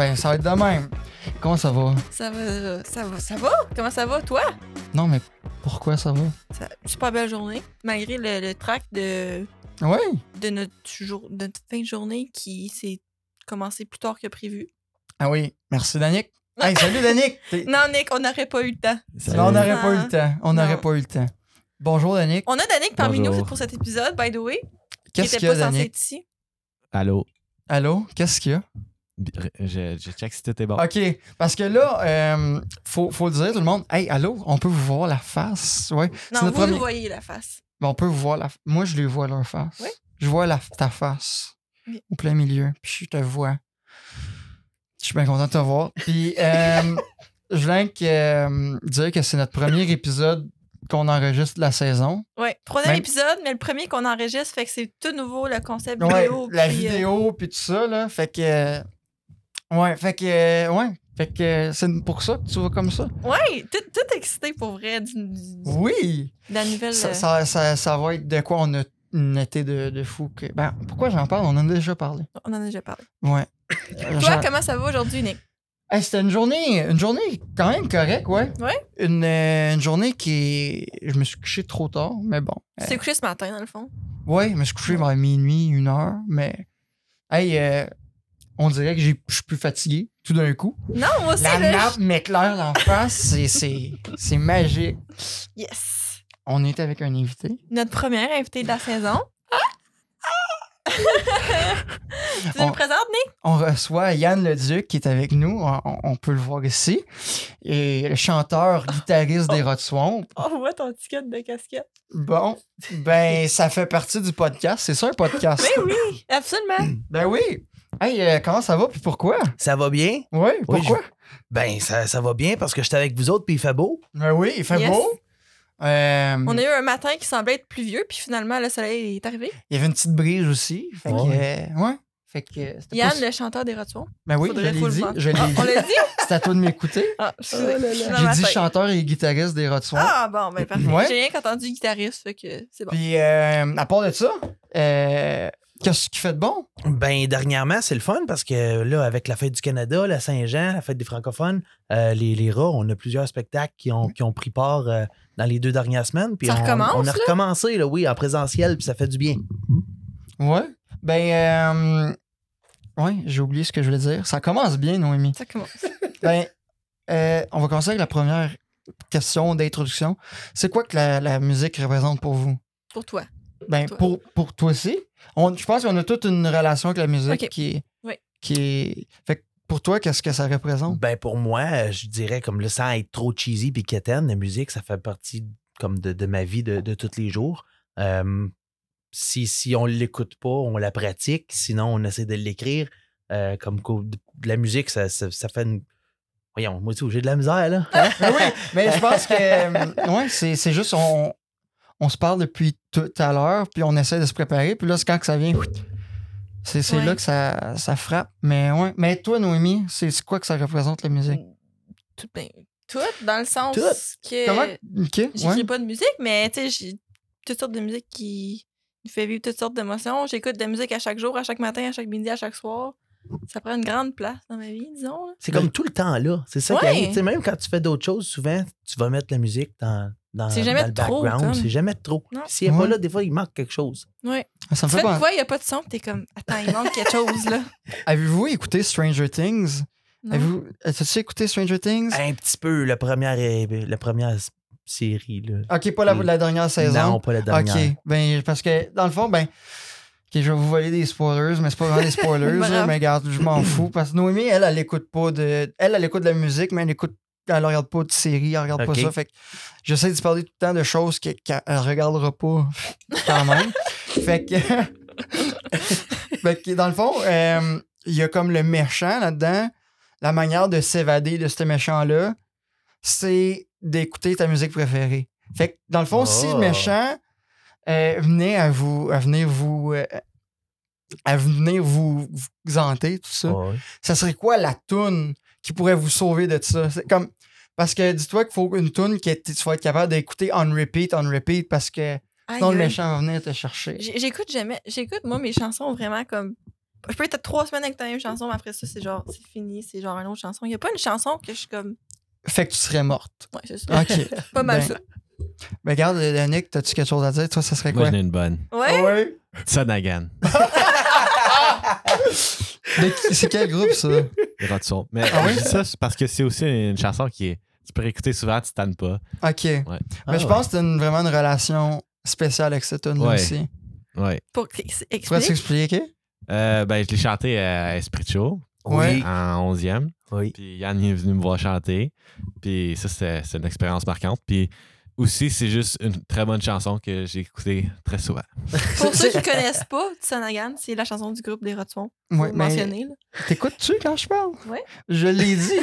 ben ça va être de même. Comment ça va? Ça va, ça va, ça va? Comment ça va, toi? Non, mais pourquoi ça va? Ça, super belle journée, malgré le, le track de, Oui. de, notre jour, de notre fin de journée qui s'est commencé plus tard que prévu. Ah oui, merci Danick. Hey, salut Danick! Non, Nick, on n'aurait pas eu le temps. Non, on n'aurait pas eu le temps. On n'aurait pas eu le temps. Bonjour Danick. On a Danick parmi Bonjour. nous pour cet épisode, by the way, qui Qu'est-ce était qu'il y a, pas censé Danick? être ici. Allô? Allô? Qu'est-ce qu'il y a? Je, je check si tout est bon. OK, parce que là, euh, faut, faut le dire, tout le monde. Hey, allô, on peut vous voir la face? Ouais. Non, vous premier- voyez la face. Ben, on peut vous voir la Moi, je les vois leur face. Oui. Je vois la, ta face Oui. au plein milieu, puis je te vois. Je suis bien content de te voir. Puis, euh, je voulais que, euh, dire que c'est notre premier épisode qu'on enregistre de la saison. Ouais, troisième Même- épisode, mais le premier qu'on enregistre, fait que c'est tout nouveau, le concept Ouais, vidéo. la puis, euh, vidéo, puis tout ça, là. Fait que. Ouais, fait que. euh, ouais. Fait que euh, c'est pour ça que tu vas comme ça. ouais, tout, tout excité pour vrai du- du- Oui! de la nouvelle. Ça, euh, ça, ça, ça va être de quoi on a une été de, de fou. Que... Ben, pourquoi j'en parle? On en a déjà parlé. On en a déjà parlé. Ouais. Toi, Genre- comment ça va aujourd'hui, Nick? Hey, c'était une journée, une journée quand même correcte, ouais. Ouais. Une, euh, une journée qui. Je me suis couché trop tard, mais bon. Tu t'es couché ce matin, dans le fond? Ouais, je me suis couché vers minuit, une heure, mais. Hey, euh, on dirait que j'ai- je suis plus fatigué tout d'un coup. Non, moi aussi, La là, nappe m'éclaire d'en face, c'est- magique. Yes! On était avec un invité. Notre première invitée de la saison. tu On- nous présentes, Nick? On reçoit Yann Leduc qui est avec nous. On, peut le voir ici. Et le chanteur, guitariste des Rod Swamp. On voit ton ticket de casquette. Bon, ben, ça fait partie du podcast. C'est ça un podcast? Mais oui, absolument. Ben oui. Hey, euh, comment ça va puis pourquoi? Ça va bien? Oui, pourquoi? Ben, ça, ça va bien parce que j'étais avec vous autres puis il fait beau. Ben oui, il fait Yes. beau. Euh, On a eu un matin qui semblait être pluvieux, puis finalement, le soleil est arrivé. Il y avait une petite brise aussi. Fait que, Ouais. euh, ouais. Fait que, euh, Yann, pas- le chanteur des Rotons. Ben oui, Faudrait je l'ai le dit. voir. Je l'ai Ah, on l'a dit? C'est à toi de m'écouter. Ah, je suis- Oh J'ai dit chanteur et guitariste des Swamp. Ah, bon, ben parfait. Ouais. J'ai rien qu'entendu guitariste, fait que c'est bon. Puis, euh, à part de ça, euh, qu'est-ce qui fait de bon? Ben, dernièrement, c'est le fun parce que là, avec la fête du Canada, la Saint-Jean, la fête des francophones, euh, les, les rats, on a plusieurs spectacles qui ont, qui ont pris part euh, dans les deux dernières semaines. Puis Ça on, recommence, On a là? recommencé, là, oui, en présentiel, puis ça fait du bien. Ouais. Ben, euh, ouais, j'ai oublié ce que je voulais dire. Ça commence bien, Noémie. Ça commence. Ben, euh, on va commencer avec la première question d'introduction. C'est quoi que la, la musique représente pour vous? Pour toi. Ben, Toi. pour, pour toi aussi. On, je pense qu'on a toute une relation avec la musique qui est. Oui. Qui est. Fait que pour toi, qu'est-ce que ça représente? Ben, pour moi, je dirais, comme le sans être trop cheesy puis quétaine, la musique, ça fait partie comme de, de ma vie de, de tous les jours. Euh, si, si on l'écoute pas, on la pratique. Sinon, on essaie de l'écrire. Euh, comme de la musique, ça, ça, ça fait une. Voyons, moi aussi, j'ai de la misère, là. Ben oui, mais je pense que. euh, ouais, c'est c'est juste, on, on se parle depuis tout à l'heure, puis on essaie de se préparer, puis là, c'est quand que ça vient. C'est c'est Ouais. là que ça, ça frappe. Mais ouais. Mais toi, Noémie, c'est c'est quoi que ça représente la musique? Tout, ben, tout, dans le sens Tout. que Comment? Ok, j'écris ouais. pas de musique, mais tu sais, j'ai toutes sortes de musique qui me fait vivre toutes sortes d'émotions. J'écoute de la musique à chaque jour, à chaque matin, à chaque midi, à chaque soir. Ça prend une grande place dans ma vie, disons. là. C'est comme tout le temps là. C'est ça qui arrive. Même quand tu fais d'autres choses, souvent, tu vas mettre la musique dans, dans, C'est jamais dans le trop, background. comme. C'est jamais trop. S'il n'est Ouais. pas là, des fois, il manque quelque chose. Ouais. Ça me Tu fait quoi, il n'y a pas de son, t'es comme, attends, il manque quelque chose, là. Avez-vous écouté Stranger Things? Non. Avez-vous. As-tu écouté Stranger Things? Un petit peu, la première, euh, la première série. Là. Ok, pas la, la dernière saison. Non, pas la dernière. Ok, ben, parce que dans le fond, ben, ok, je vais vous voler des spoilers, mais c'est pas vraiment des spoilers, mais regarde, je m'en fous. Parce que Noémie, elle, elle écoute pas de. Elle, elle écoute de la musique, mais elle écoute. Elle regarde pas de série, elle regarde pas ça. Fait que j'essaie de parler tout le temps de choses que- qu'elle regardera pas quand même. fait que. fait que dans le fond, euh, il y a comme le méchant là-dedans. La manière de s'évader de ce méchant-là, c'est d'écouter ta musique préférée. Fait que dans le fond, si le Oh. méchant euh, venait à vous à venir vous euh, à venir vous, vous hanter, tout ça, ça serait quoi la toune qui pourrait vous sauver de ça? C'est comme parce que dis-toi qu'il faut une toune que tu vas être capable d'écouter on repeat, on repeat, parce que sinon le méchant va venir te chercher. J'écoute jamais. J'écoute, moi, mes chansons vraiment comme Je peux être trois semaines avec ta même chanson, mais après ça, c'est genre, c'est fini, c'est genre une autre chanson. Il y a pas une chanson que je suis comme. Fait que tu serais morte. Ouais, c'est ça. OK. Pas mal Ben, ça. Ben, regarde, Yannick, t'as-tu quelque chose à dire? Toi, ça serait Moi, quoi? j'en ai une bonne. Ouais. ouais? Sonagan. Mais qui- c'est quel groupe, ça? Les. Mais Ah oui? je dis ça c'est parce que c'est aussi une chanson qui est. Tu peux écouter souvent, tu tannes pas. OK. Mais Ah je ouais. pense que t'as une- vraiment une relation spéciale avec cette tune Ouais. aussi. Ouais. Pour que- Pourrais-tu explique. expliquer? Euh, ben, je l'ai chanté à Esprit de Show Ouais. en 11e. Oui. Puis Yann est venu me voir chanter. Puis ça, c'est c'est une expérience marquante. Puis aussi, c'est juste une très bonne chanson que j'ai écoutée très souvent. Pour ceux qui connaissent pas Tsanagan, c'est la chanson du groupe des Rotsons. Ouais, là. t'écoutes-tu quand je parle? Ouais. Je l'ai dit.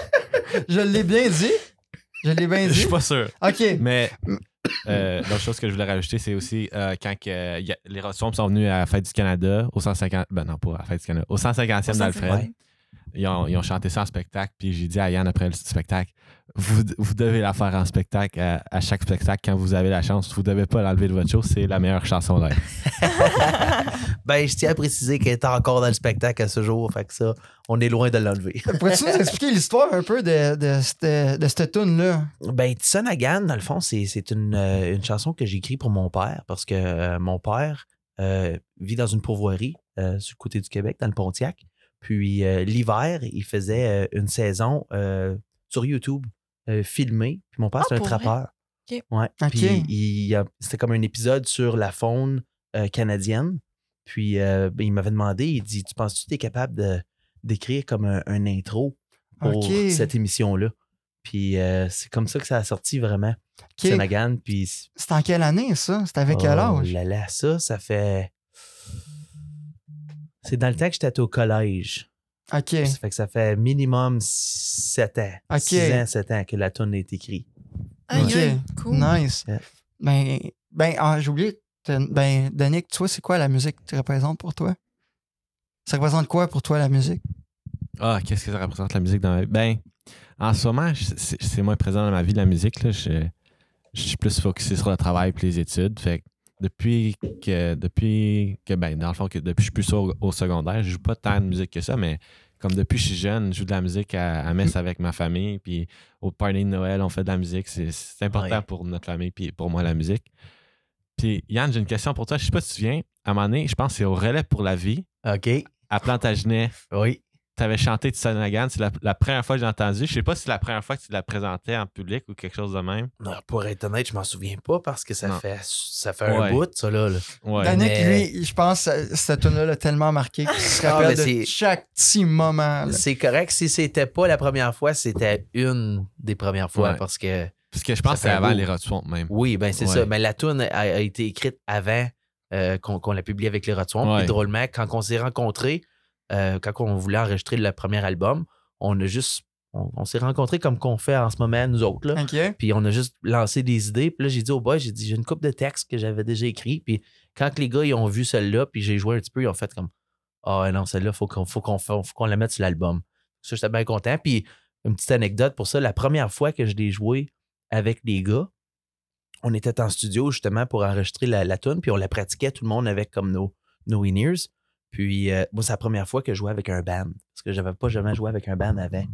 je l'ai bien dit. Je l'ai bien Je dit. suis pas sûr. OK. Mais euh, l'autre chose que je voulais rajouter, c'est aussi euh, quand que, euh, a- les Rotswamp sont venus à la Fête du Canada, au 150... Ben non, pas à la Fête du Canada. Au 150e d'Alfred. Ouais. Ils, ont, ils ont chanté ça en spectacle. Puis j'ai dit à Yann après le spectacle, vous, vous devez la faire en spectacle à, à chaque spectacle quand vous avez la chance. Vous devez pas l'enlever de votre show. C'est la meilleure chanson là. Ben, je tiens à préciser qu'elle est encore dans le spectacle à ce jour. Fait que ça, on est loin de l'enlever. Pourrais-tu nous expliquer l'histoire un peu de, de, cette, de cette tune-là? Ben, Tsanagan, dans le fond, c'est c'est une, euh, une chanson que j'ai écrite pour mon père parce que euh, mon père euh, vit dans une pourvoirie euh, sur le côté du Québec, dans le Pontiac. Puis euh, l'hiver, il faisait euh, une saison euh, sur YouTube euh, filmée. Puis mon père, Ah, c'est un trappeur. Ok. Ouais. Puis c'était comme un épisode sur la faune euh, canadienne. Puis euh, ben, il m'avait demandé, il dit Tu penses-tu que tu es capable de- d'écrire comme un, un intro pour cette émission-là? Puis euh, c'est comme ça que ça a sorti vraiment. OK. Sénagan, puis. C'est en quelle année, ça? C'était avec quel Oh âge? là là, ça, ça fait. C'est dans le temps que j'étais au collège. OK. Ça fait que ça fait minimum 7 ans. Ok. 6 ans, 7 ans que la tune est écrite. Ok. cool. Nice. Yeah. Ben, ben ah, j'ai oublié. Ben, Danick, toi, c'est quoi la musique qui te représente pour toi? Ça représente quoi pour toi, la musique? Ah, qu'est-ce que ça représente la musique dans ma vie? Ben, en ce moment, c'est c'est moins présent dans ma vie, la musique. Là. Je, je suis plus focusé sur le travail et les études. Fait que depuis que, depuis que, ben, dans le fond, que depuis que je suis plus au, au secondaire, je joue pas tant de musique que ça, mais comme depuis que je suis jeune, je joue de la musique à, à messe avec ma famille. Puis au party de Noël, on fait de la musique. C'est important Ouais. pour notre famille puis pour moi, la musique. Puis Yann, j'ai une question pour toi. Je sais pas si tu te souviens, à un moment donné, je pense que c'est au relais pour la vie, OK. à Plantagenet Oui. Tu avais chanté Tsanagan. C'est la, la première fois que j'ai entendu. Je sais pas si c'est la première fois que tu la présentais en public ou quelque chose de même. Non, pour être honnête, je m'en souviens pas parce que ça Non. fait, ça fait un bout, ça, là. là. Ouais. Danick, mais- lui, je pense que cette tune-là l'a tellement marqué qu'il se Ah, rappelle de c'est- chaque petit moment. là. C'est correct. Si c'était pas la première fois, c'était une des premières fois Ouais. parce que. Parce que je pense que c'est avant les Rats Swamp même. Oui, ben c'est Ouais. ça. Mais la tune a, a été écrite avant euh, qu'on qu'on la publie avec les Rotswamp. Ouais. Puis drôlement, quand on s'est rencontrés, euh, quand on voulait enregistrer le premier album, on a juste. On, on s'est rencontrés comme qu'on fait en ce moment, nous autres. Là. Puis on a juste lancé des idées. Puis là, j'ai dit au boy, j'ai dit, j'ai une coupe de textes que j'avais déjà écrit. Puis quand les gars, ils ont vu celle-là, puis j'ai joué un petit peu, ils ont fait comme, ah non, celle-là, faut qu'on faut qu'on faut qu'on la mette sur l'album. Ça, j'étais bien content. Puis une petite anecdote pour ça, la première fois que je l'ai joué avec les gars, on était en studio justement pour enregistrer la, la tune, puis on la pratiquait tout le monde avec comme nos, nos in-ears. Puis euh, moi, c'est la première fois que je jouais avec un band. Parce que j'avais pas jamais joué avec un band avant.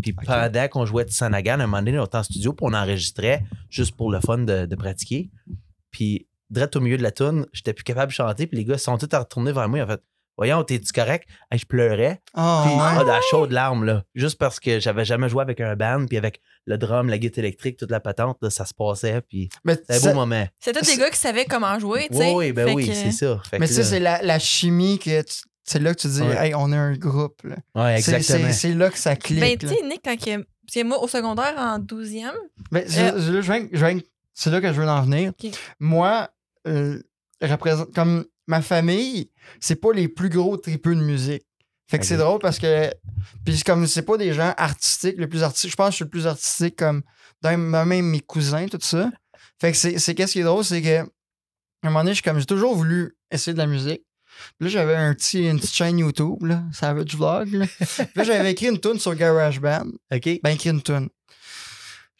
Puis pendant qu'on jouait Tsanagan, à un moment donné, on était en studio, puis on enregistrait juste pour le fun de, de pratiquer. Puis, direct au milieu de la tune, j'étais plus capable de chanter, puis les gars sont tous retournés vers moi. Ont fait Voyons, t'es-tu correct? Hey, je pleurais. Ah, Puis, ouais. ah, de la chaude larme, là. Juste parce que j'avais jamais joué avec un band, puis avec le drum, la guitare électrique, toute la patente, là, ça se passait, puis c'était un beau moment. Tous des gars qui savaient comment jouer, tu Oui, sais. oui, ben Fait oui, que- c'est ça. Fait mais ça, c'est la, la chimie que tu- c'est là que tu dis, Ouais. hey, on est un groupe. là. Ouais, exactement. C'est là que ça clique. Ben, tu sais, Nick, quand il... Parce que moi, au secondaire, en 12e, Ben, je- Euh, je- je viens- je viens- c'est là que je veux en venir. Moi, euh, représente, comme ma famille, c'est pas les plus gros tripeux de musique. Fait que c'est drôle parce que. Puis comme c'est pas des gens artistiques, le plus artistique, je pense que je suis le plus artistique comme dans même mes cousins, tout ça. Fait que c'est qu'est-ce qui est drôle, c'est que à un moment donné, je suis comme j'ai toujours voulu essayer de la musique. Puis là, j'avais un petit, une petite chaîne YouTube, là, Savage Vlog. Là. Puis là, j'avais écrit une tune sur GarageBand OK. ben écrit une tune.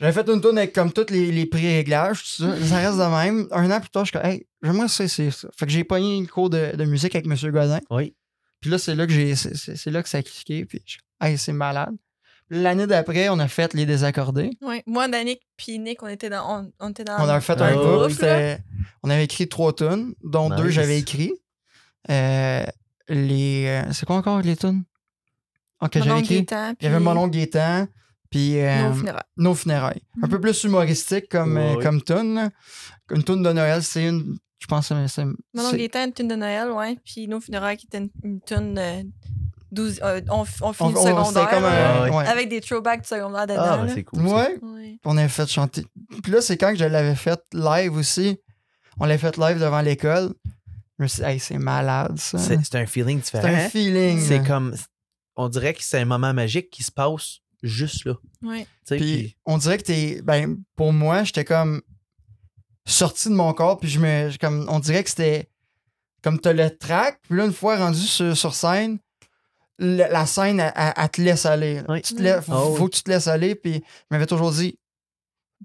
J'avais fait une tune avec comme tous les, les pré-réglages, tout ça. Ça reste de même. Un an plus tard, je suis comme, hey, j'aimerais ça essayer ça. Fait que j'ai pogné une cours de, de musique avec M. Godin. Oui. Puis là, c'est là que j'ai. C'est, c'est- c'est là que ça a cliqué. Puis, je- hey, c'est malade. L'année d'après, on a fait les désaccordés. Ouais. Moi, Danick puis Nick, on était dans, on, on était dans On a fait Ah, un ouais, groupe. On avait écrit trois tunes, dont deux j'avais écrit. Euh, les. euh, c'est quoi encore les tunes? Ah, que Mon j'avais écrit. Gaétan, Il y avait mon oncle Gaétan. Puis. euh, Nos funérailles. Nos funérailles. Un Mhm. peu plus humoristique comme, euh, ouais. comme tune. Une tune de Noël, c'est une. Je pense que c'est. Mon oncle c'est- Gaétan, une tune de Noël, ouais. Puis Nos funérailles, qui était une, une tune de 12. euh, on, on finit le on- C'était secondaire. comme là, un. ouais. ouais. Avec des throwbacks du secondaire dedans. Ah, ben, c'est cool. Ouais. Ouais. On avait fait chanter. Puis là, c'est quand que je l'avais fait live aussi. On l'avait fait live devant l'école. Je me suis dit, hey, c'est malade, ça. C'est c'est un feeling C'est différent. un feeling. C'est comme. On dirait que c'est un moment magique qui se passe juste là. Ouais. Tu Puis puis- on dirait que t'es. Ben, pour moi, j'étais comme sorti de mon corps. Puis je me. Comme, on dirait que c'était. Comme t'as le track. Puis là, une fois rendu sur, sur scène, le- la scène, elle, elle- elle te laisse aller. Oui. Tu te laisses- faut, Oh, faut que tu te laisses aller. Puis je m'avais toujours dit.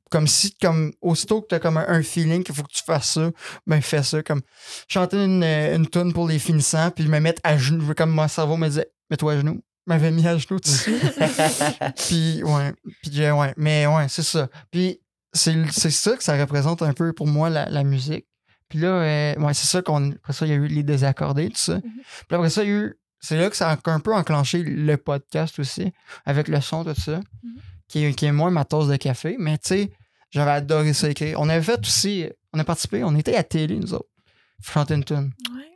Comme si, comme, aussitôt que t'as comme un, un feeling qu'il faut que tu fasses ça, ben fais ça. Comme chanter une, une tune pour les finissants, puis me mettre à genoux. Comme mon cerveau me disait, mets-toi à genoux. M'avait mis à genoux dessus. Puis, ouais. Puis, j'ai- ouais. Mais, ouais, c'est ça. Puis, c'est ça que ça représente un peu pour moi, la, la musique. Puis là, euh, ouais, c'est ça qu'on. Après ça, il y a eu les désaccordés, tout ça. Puis après ça, il y a eu. C'est là que ça a un peu enclenché le podcast aussi, avec le son, tout ça, qui, est, qui est moins ma tasse de café. Mais, tu sais, j'avais adoré ça écrire. On avait fait aussi. On a participé, on était à télé, nous autres. Chanter une tune.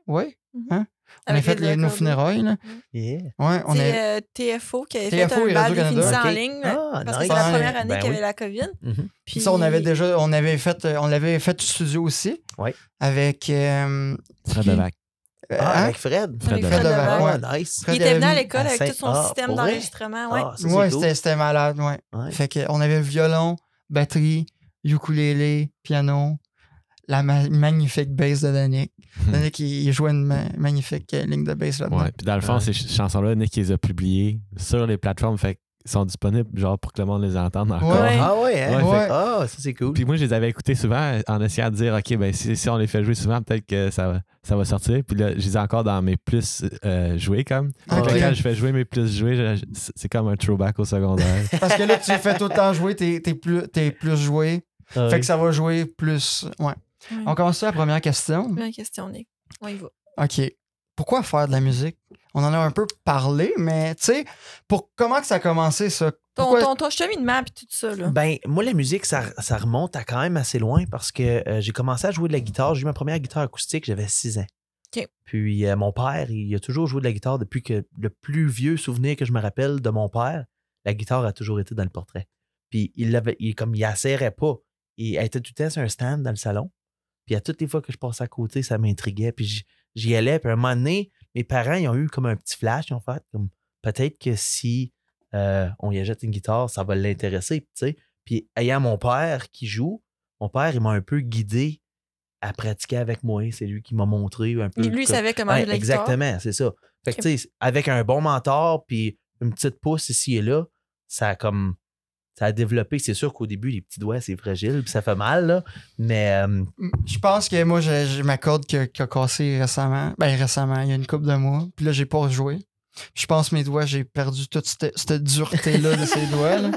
Ouais. Ouais. Mhm. Hein? On a fait les nos funérailles, là. Yeah. Ouais, on C'est a. euh, TFO qui avait TFO fait un bal en ligne. Ah, parce que c'est la première année Ben qu'il y oui. avait la COVID. Mhm. Puis, Ça, on avait déjà, on avait fait, euh, on l'avait fait du studio aussi. Ouais. Avec. euh, Fred? Levac. Ah, hein? avec Fred. Fred Avec Levac. Fred Levac. Ouais. nice. Fred Il était venu à l'école à avec tout son Ah, système d'enregistrement. Ah, Ouais, cool. c'était malade, ouais. Ouais. Fait que on avait violon, batterie, ukulélé, piano, la ma- magnifique bass de Danick. Hmm. Danick, il, il jouait une ma- magnifique ligne de bass là-dedans. Ouais. Puis dans le fond, Ouais. ces ch- chansons-là, Nick les a publiées sur les plateformes. Fait qu'ils sont disponibles genre pour que le monde les entende encore. Ouais. Ah ouais, hein? Ouais, fait- Ah, ça c'est cool. Puis moi, je les avais écoutés souvent en essayant de dire, OK, ben si, si on les fait jouer souvent, peut-être que ça, va- ça va sortir. Puis là, je les ai encore dans mes plus euh, joués, comme. Ok. là, quand je fais jouer mes plus joués, c'est comme un throwback au secondaire. Parce que là, tu fais tout le temps jouer, t'es t'es plus, t'es plus joué. Ah, Fait que ça va jouer plus. Ouais. On commence la première question? Première question, Nick. On y va. OK. Pourquoi faire de la musique? On en a un peu parlé, mais tu sais, pour comment que ça a commencé, ça? Ton, Pourquoi- ton, ton cheminement puis tout ça, là. Ben, moi, la musique, ça, ça remonte à quand même assez loin parce que euh, j'ai commencé à jouer de la guitare. J'ai eu ma première guitare acoustique, j'avais 6 ans. OK. Puis euh, mon père, il a toujours joué de la guitare depuis que le plus vieux souvenir que je me rappelle de mon père, la guitare a toujours été dans le portrait. Puis il l'avait, il, comme il la serrait pas. Il elle était tout le temps sur un stand dans le salon. Puis à toutes les fois que je passais à côté, ça m'intriguait. Puis j'y- allais. Puis à un moment donné, mes parents, ils ont eu comme un petit flash. Ils ont fait comme peut-être que si euh, on y achète une guitare, ça va l'intéresser. tu sais. Puis ayant mon père qui joue, mon père, il m'a un peu guidé à pratiquer avec moi. C'est lui qui m'a montré un peu. Lui, il savait comment Ouais, la exactement, c'est ça. Fait que, tu sais, avec un bon mentor puis une petite pouce ici et là, ça a comme. Ça a développé. C'est sûr qu'au début, les petits doigts, c'est fragile, puis ça fait mal, là. Mais euh, Je pense que moi, j'ai ma corde qui a cassé récemment. Ben, récemment, il y a une couple de mois. Puis là, j'ai pas rejoué. Je pense que mes doigts, j'ai perdu toute cette, cette dureté-là de ces doigts. là.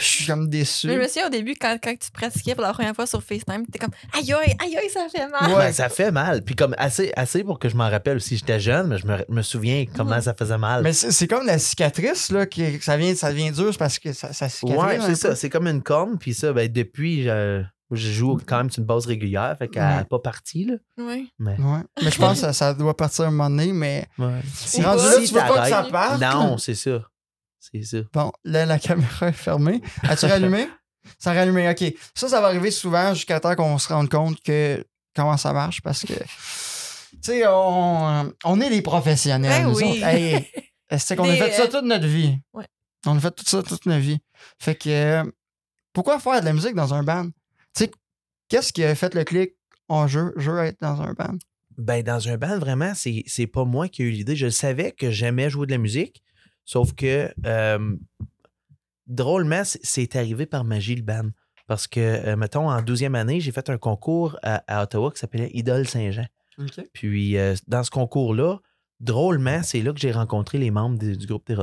Je suis comme déçu. Mais je me souviens au début, quand, quand tu pratiquais pour la première fois sur FaceTime, t'étais comme aïe aïe, aïe aïe, ça fait mal. Ouais. ben, ça fait mal. Puis comme assez, assez pour que je m'en rappelle aussi. J'étais jeune, mais je me, me souviens comment Mhm. ça faisait mal. Mais c'est c'est comme la cicatrice, là, qui, ça, vient, ça devient dur parce que ça, ça cicatrise. Ouais, c'est ça. C'est comme une corne. Puis ça, ben, depuis, je, je joue quand même sur une base régulière. Fait qu'elle Ouais. n'est pas partie, là. Oui. Mais, Ouais. Mais je pense que ça, ça doit partir un moment donné, mais ouais. Si rendu là, tu veux pas que ça parte? Non, c'est ça. C'est ça. bon, là, la caméra est fermée. As-tu rallumé? Ça a rallumé, OK. Ça, ça va arriver souvent jusqu'à temps qu'on se rende compte que comment ça marche parce que, tu sais, on, on est des professionnels. Ben nous oui. autres. Hey, c'est qu'on a fait ça euh, toute notre vie. Ouais. On a fait tout ça toute notre vie. Fait que, euh, pourquoi faire de la musique dans un band? Tu sais, qu'est-ce qui a fait le clic? en jeu, je veux être dans un band. Ben, dans un band, vraiment, c'est, c'est pas moi qui ai eu l'idée. Je savais que j'aimais jouer de la musique, sauf que euh, drôlement, c'est, arrivé par magie le band. Parce que, euh, mettons, en 12e année, j'ai fait un concours à, à Ottawa qui s'appelait Idole Saint-Jean. Puis, euh, dans ce concours-là, drôlement, c'est là que j'ai rencontré les membres du, du groupe des.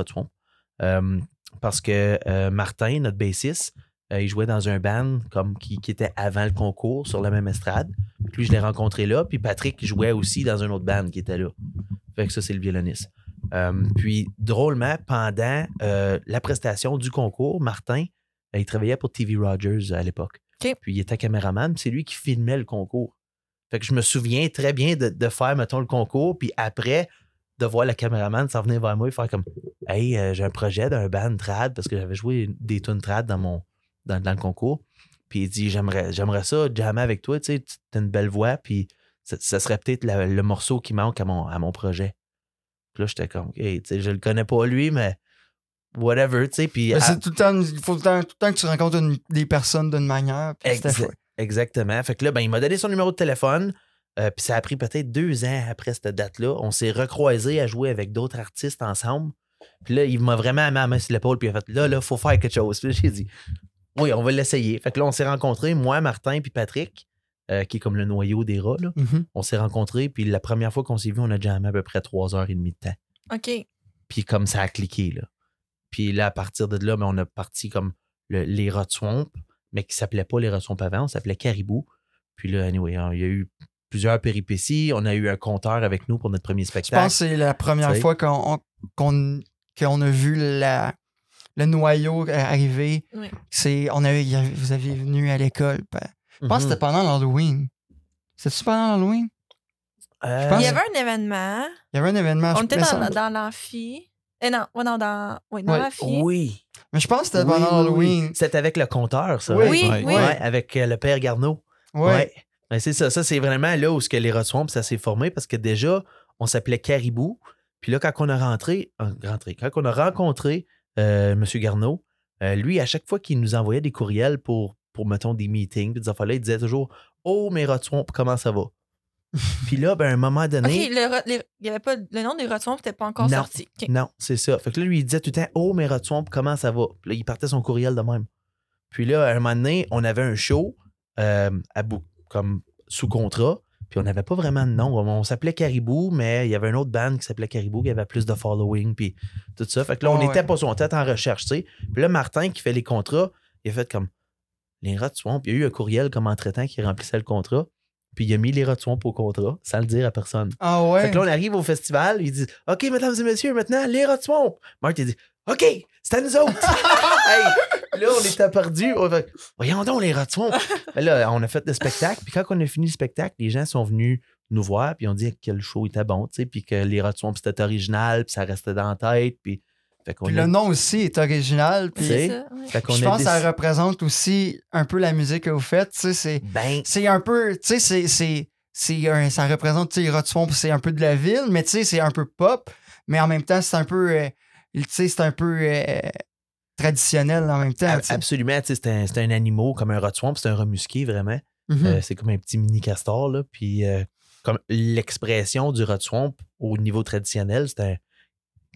Euh, parce que Martin, notre bassiste, euh, il jouait dans un band comme qui, qui était avant le concours sur la même estrade. Puis lui, je l'ai rencontré là. Puis Patrick jouait aussi dans un autre band qui était là. Fait que ça, c'est le violoniste. Euh, puis, drôlement, pendant euh, la prestation du concours, Martin, il travaillait pour TV Rogers à l'époque. Puis, il était caméraman, puis c'est lui qui filmait le concours. Fait que je me souviens très bien de, de faire, mettons, le concours, puis après, de voir le caméraman s'en venir vers moi et faire comme Hey, euh, j'ai un projet d'un band trad, parce que j'avais joué des tunes trad dans, mon, dans, dans le concours. Puis il dit J'aimerais, j'aimerais ça, jammer avec toi, tu sais, t'as une belle voix, puis ça, ça serait peut-être la- le morceau qui manque à mon, à mon projet. Puis là, j'étais comme, hey, tu sais, je le connais pas lui, mais whatever, tu sais. Puis à- c'est tout le temps, il faut tout le temps, tout le temps que tu rencontres une- des personnes d'une manière. Exa- exactement. Fait que là, ben, il m'a donné son numéro de téléphone. euh, puis ça a pris peut-être deux ans après cette date-là. On s'est recroisés à jouer avec d'autres artistes ensemble. Puis là, il m'a vraiment mis la main sur l'épaule. Puis il a fait là, là, faut faire quelque chose. Puis là, j'ai dit oui, on va l'essayer. Fait que là, on s'est rencontrés, moi, Martin, puis Patrick, euh, qui est comme le noyau des rats. Là. Mhm. On s'est rencontrés. Puis la première fois qu'on s'est vu, on a jamais à peu près trois heures et demie de temps. OK. Puis comme ça a cliqué, là. Puis là, à partir de là, ben, on a parti comme le- les Rot Swamp, mais qui s'appelait pas les Rot Swamp avant, on s'appelait Caribou. Puis là, anyway, hein, il y a eu plusieurs péripéties. On a eu un compteur avec nous pour notre premier Je spectacle. pense que c'est la première fois qu'on on- qu'on qu'on a vu la, le noyau euh, arriver. Oui. C'est, on avait, vous aviez venu à l'école. Je pense que Mhm. c'était pendant l'Halloween. C'était-tu pendant l'Halloween? Euh, Il y avait un événement. Il y avait un événement. On était dans, dans l'amphi. Eh non, ouais, non, dans, oui, dans Ouais. l'amphi. Oui. Mais je pense que c'était Oui, pendant oui, l'Halloween. oui. C'était avec le compteur, ça. Oui. Oui, Ouais. oui. Ouais, avec euh, le père Garneau. Ouais. Ouais. Ben, c'est ça. Ça, c'est vraiment là où ce que les ça s'est formé parce que déjà, on s'appelait Caribou. Puis là, quand on a rentré, euh, rentré quand on a rencontré euh, M. Garneau, euh, lui, à chaque fois qu'il nous envoyait des courriels pour, pour mettons, des meetings, des affaires-là, il disait toujours Oh, mes Rot Swamp, comment ça va? puis là, ben, à un moment donné. Le, les- y avait pas, le nom des Rotswamp n'était pas encore Non. sorti. Non, c'est ça. Fait que là, lui, il disait tout le temps Oh, mes Rot Swamp, comment ça va? Puis là, il partait son courriel de même. Puis là, à un moment donné, on avait un show euh, à bout, comme sous contrat. Puis on n'avait pas vraiment de nom. On, s'appelait Caribou, mais il y avait un autre band qui s'appelait Caribou qui avait plus de following, puis tout ça. Fait que là, on Ouais, était ouais. pas sur on était en recherche, tu sais. Puis là, Martin, qui fait les contrats, il a fait comme les Rot Swamp. Il y a eu un courriel comme entre-temps qui remplissait le contrat. Puis il a mis les Rot Swamp au contrat, sans le dire à personne. Ah ouais? Fait que là, on arrive au festival, il dit OK, mesdames et messieurs, maintenant, les Rot Swamp. Marc, il dit OK, c'est à nous autres. hey, là, on était perdus. On fait, Voyons donc, les. Ben là, on a fait le spectacle. Puis quand on a fini le spectacle, les gens sont venus nous voir, puis on dit que le show était bon, tu sais, puis que les Swamp, c'était original, puis ça restait dans la tête. Puis, fait qu'on Puis a- le nom aussi est original. Puis ça, fait je a pense que ça représente aussi un peu la musique que vous faites. Tu sais, c'est. Ben, c'est un peu, tu sais, c'est, c'est, c'est un- ça représente, tu sais, Rod Swamp, c'est un peu de la ville, mais tu sais, c'est un peu pop, mais en même temps, c'est un peu, euh, c'est un peu euh, traditionnel en même temps. absolument, tu sais, c'est un, un animal comme un Rot Swamp, c'est un remusqué, vraiment. Mhm. Euh, c'est comme un petit mini castor, là. Puis, euh, comme l'expression du Rot Swamp au niveau traditionnel, c'est un-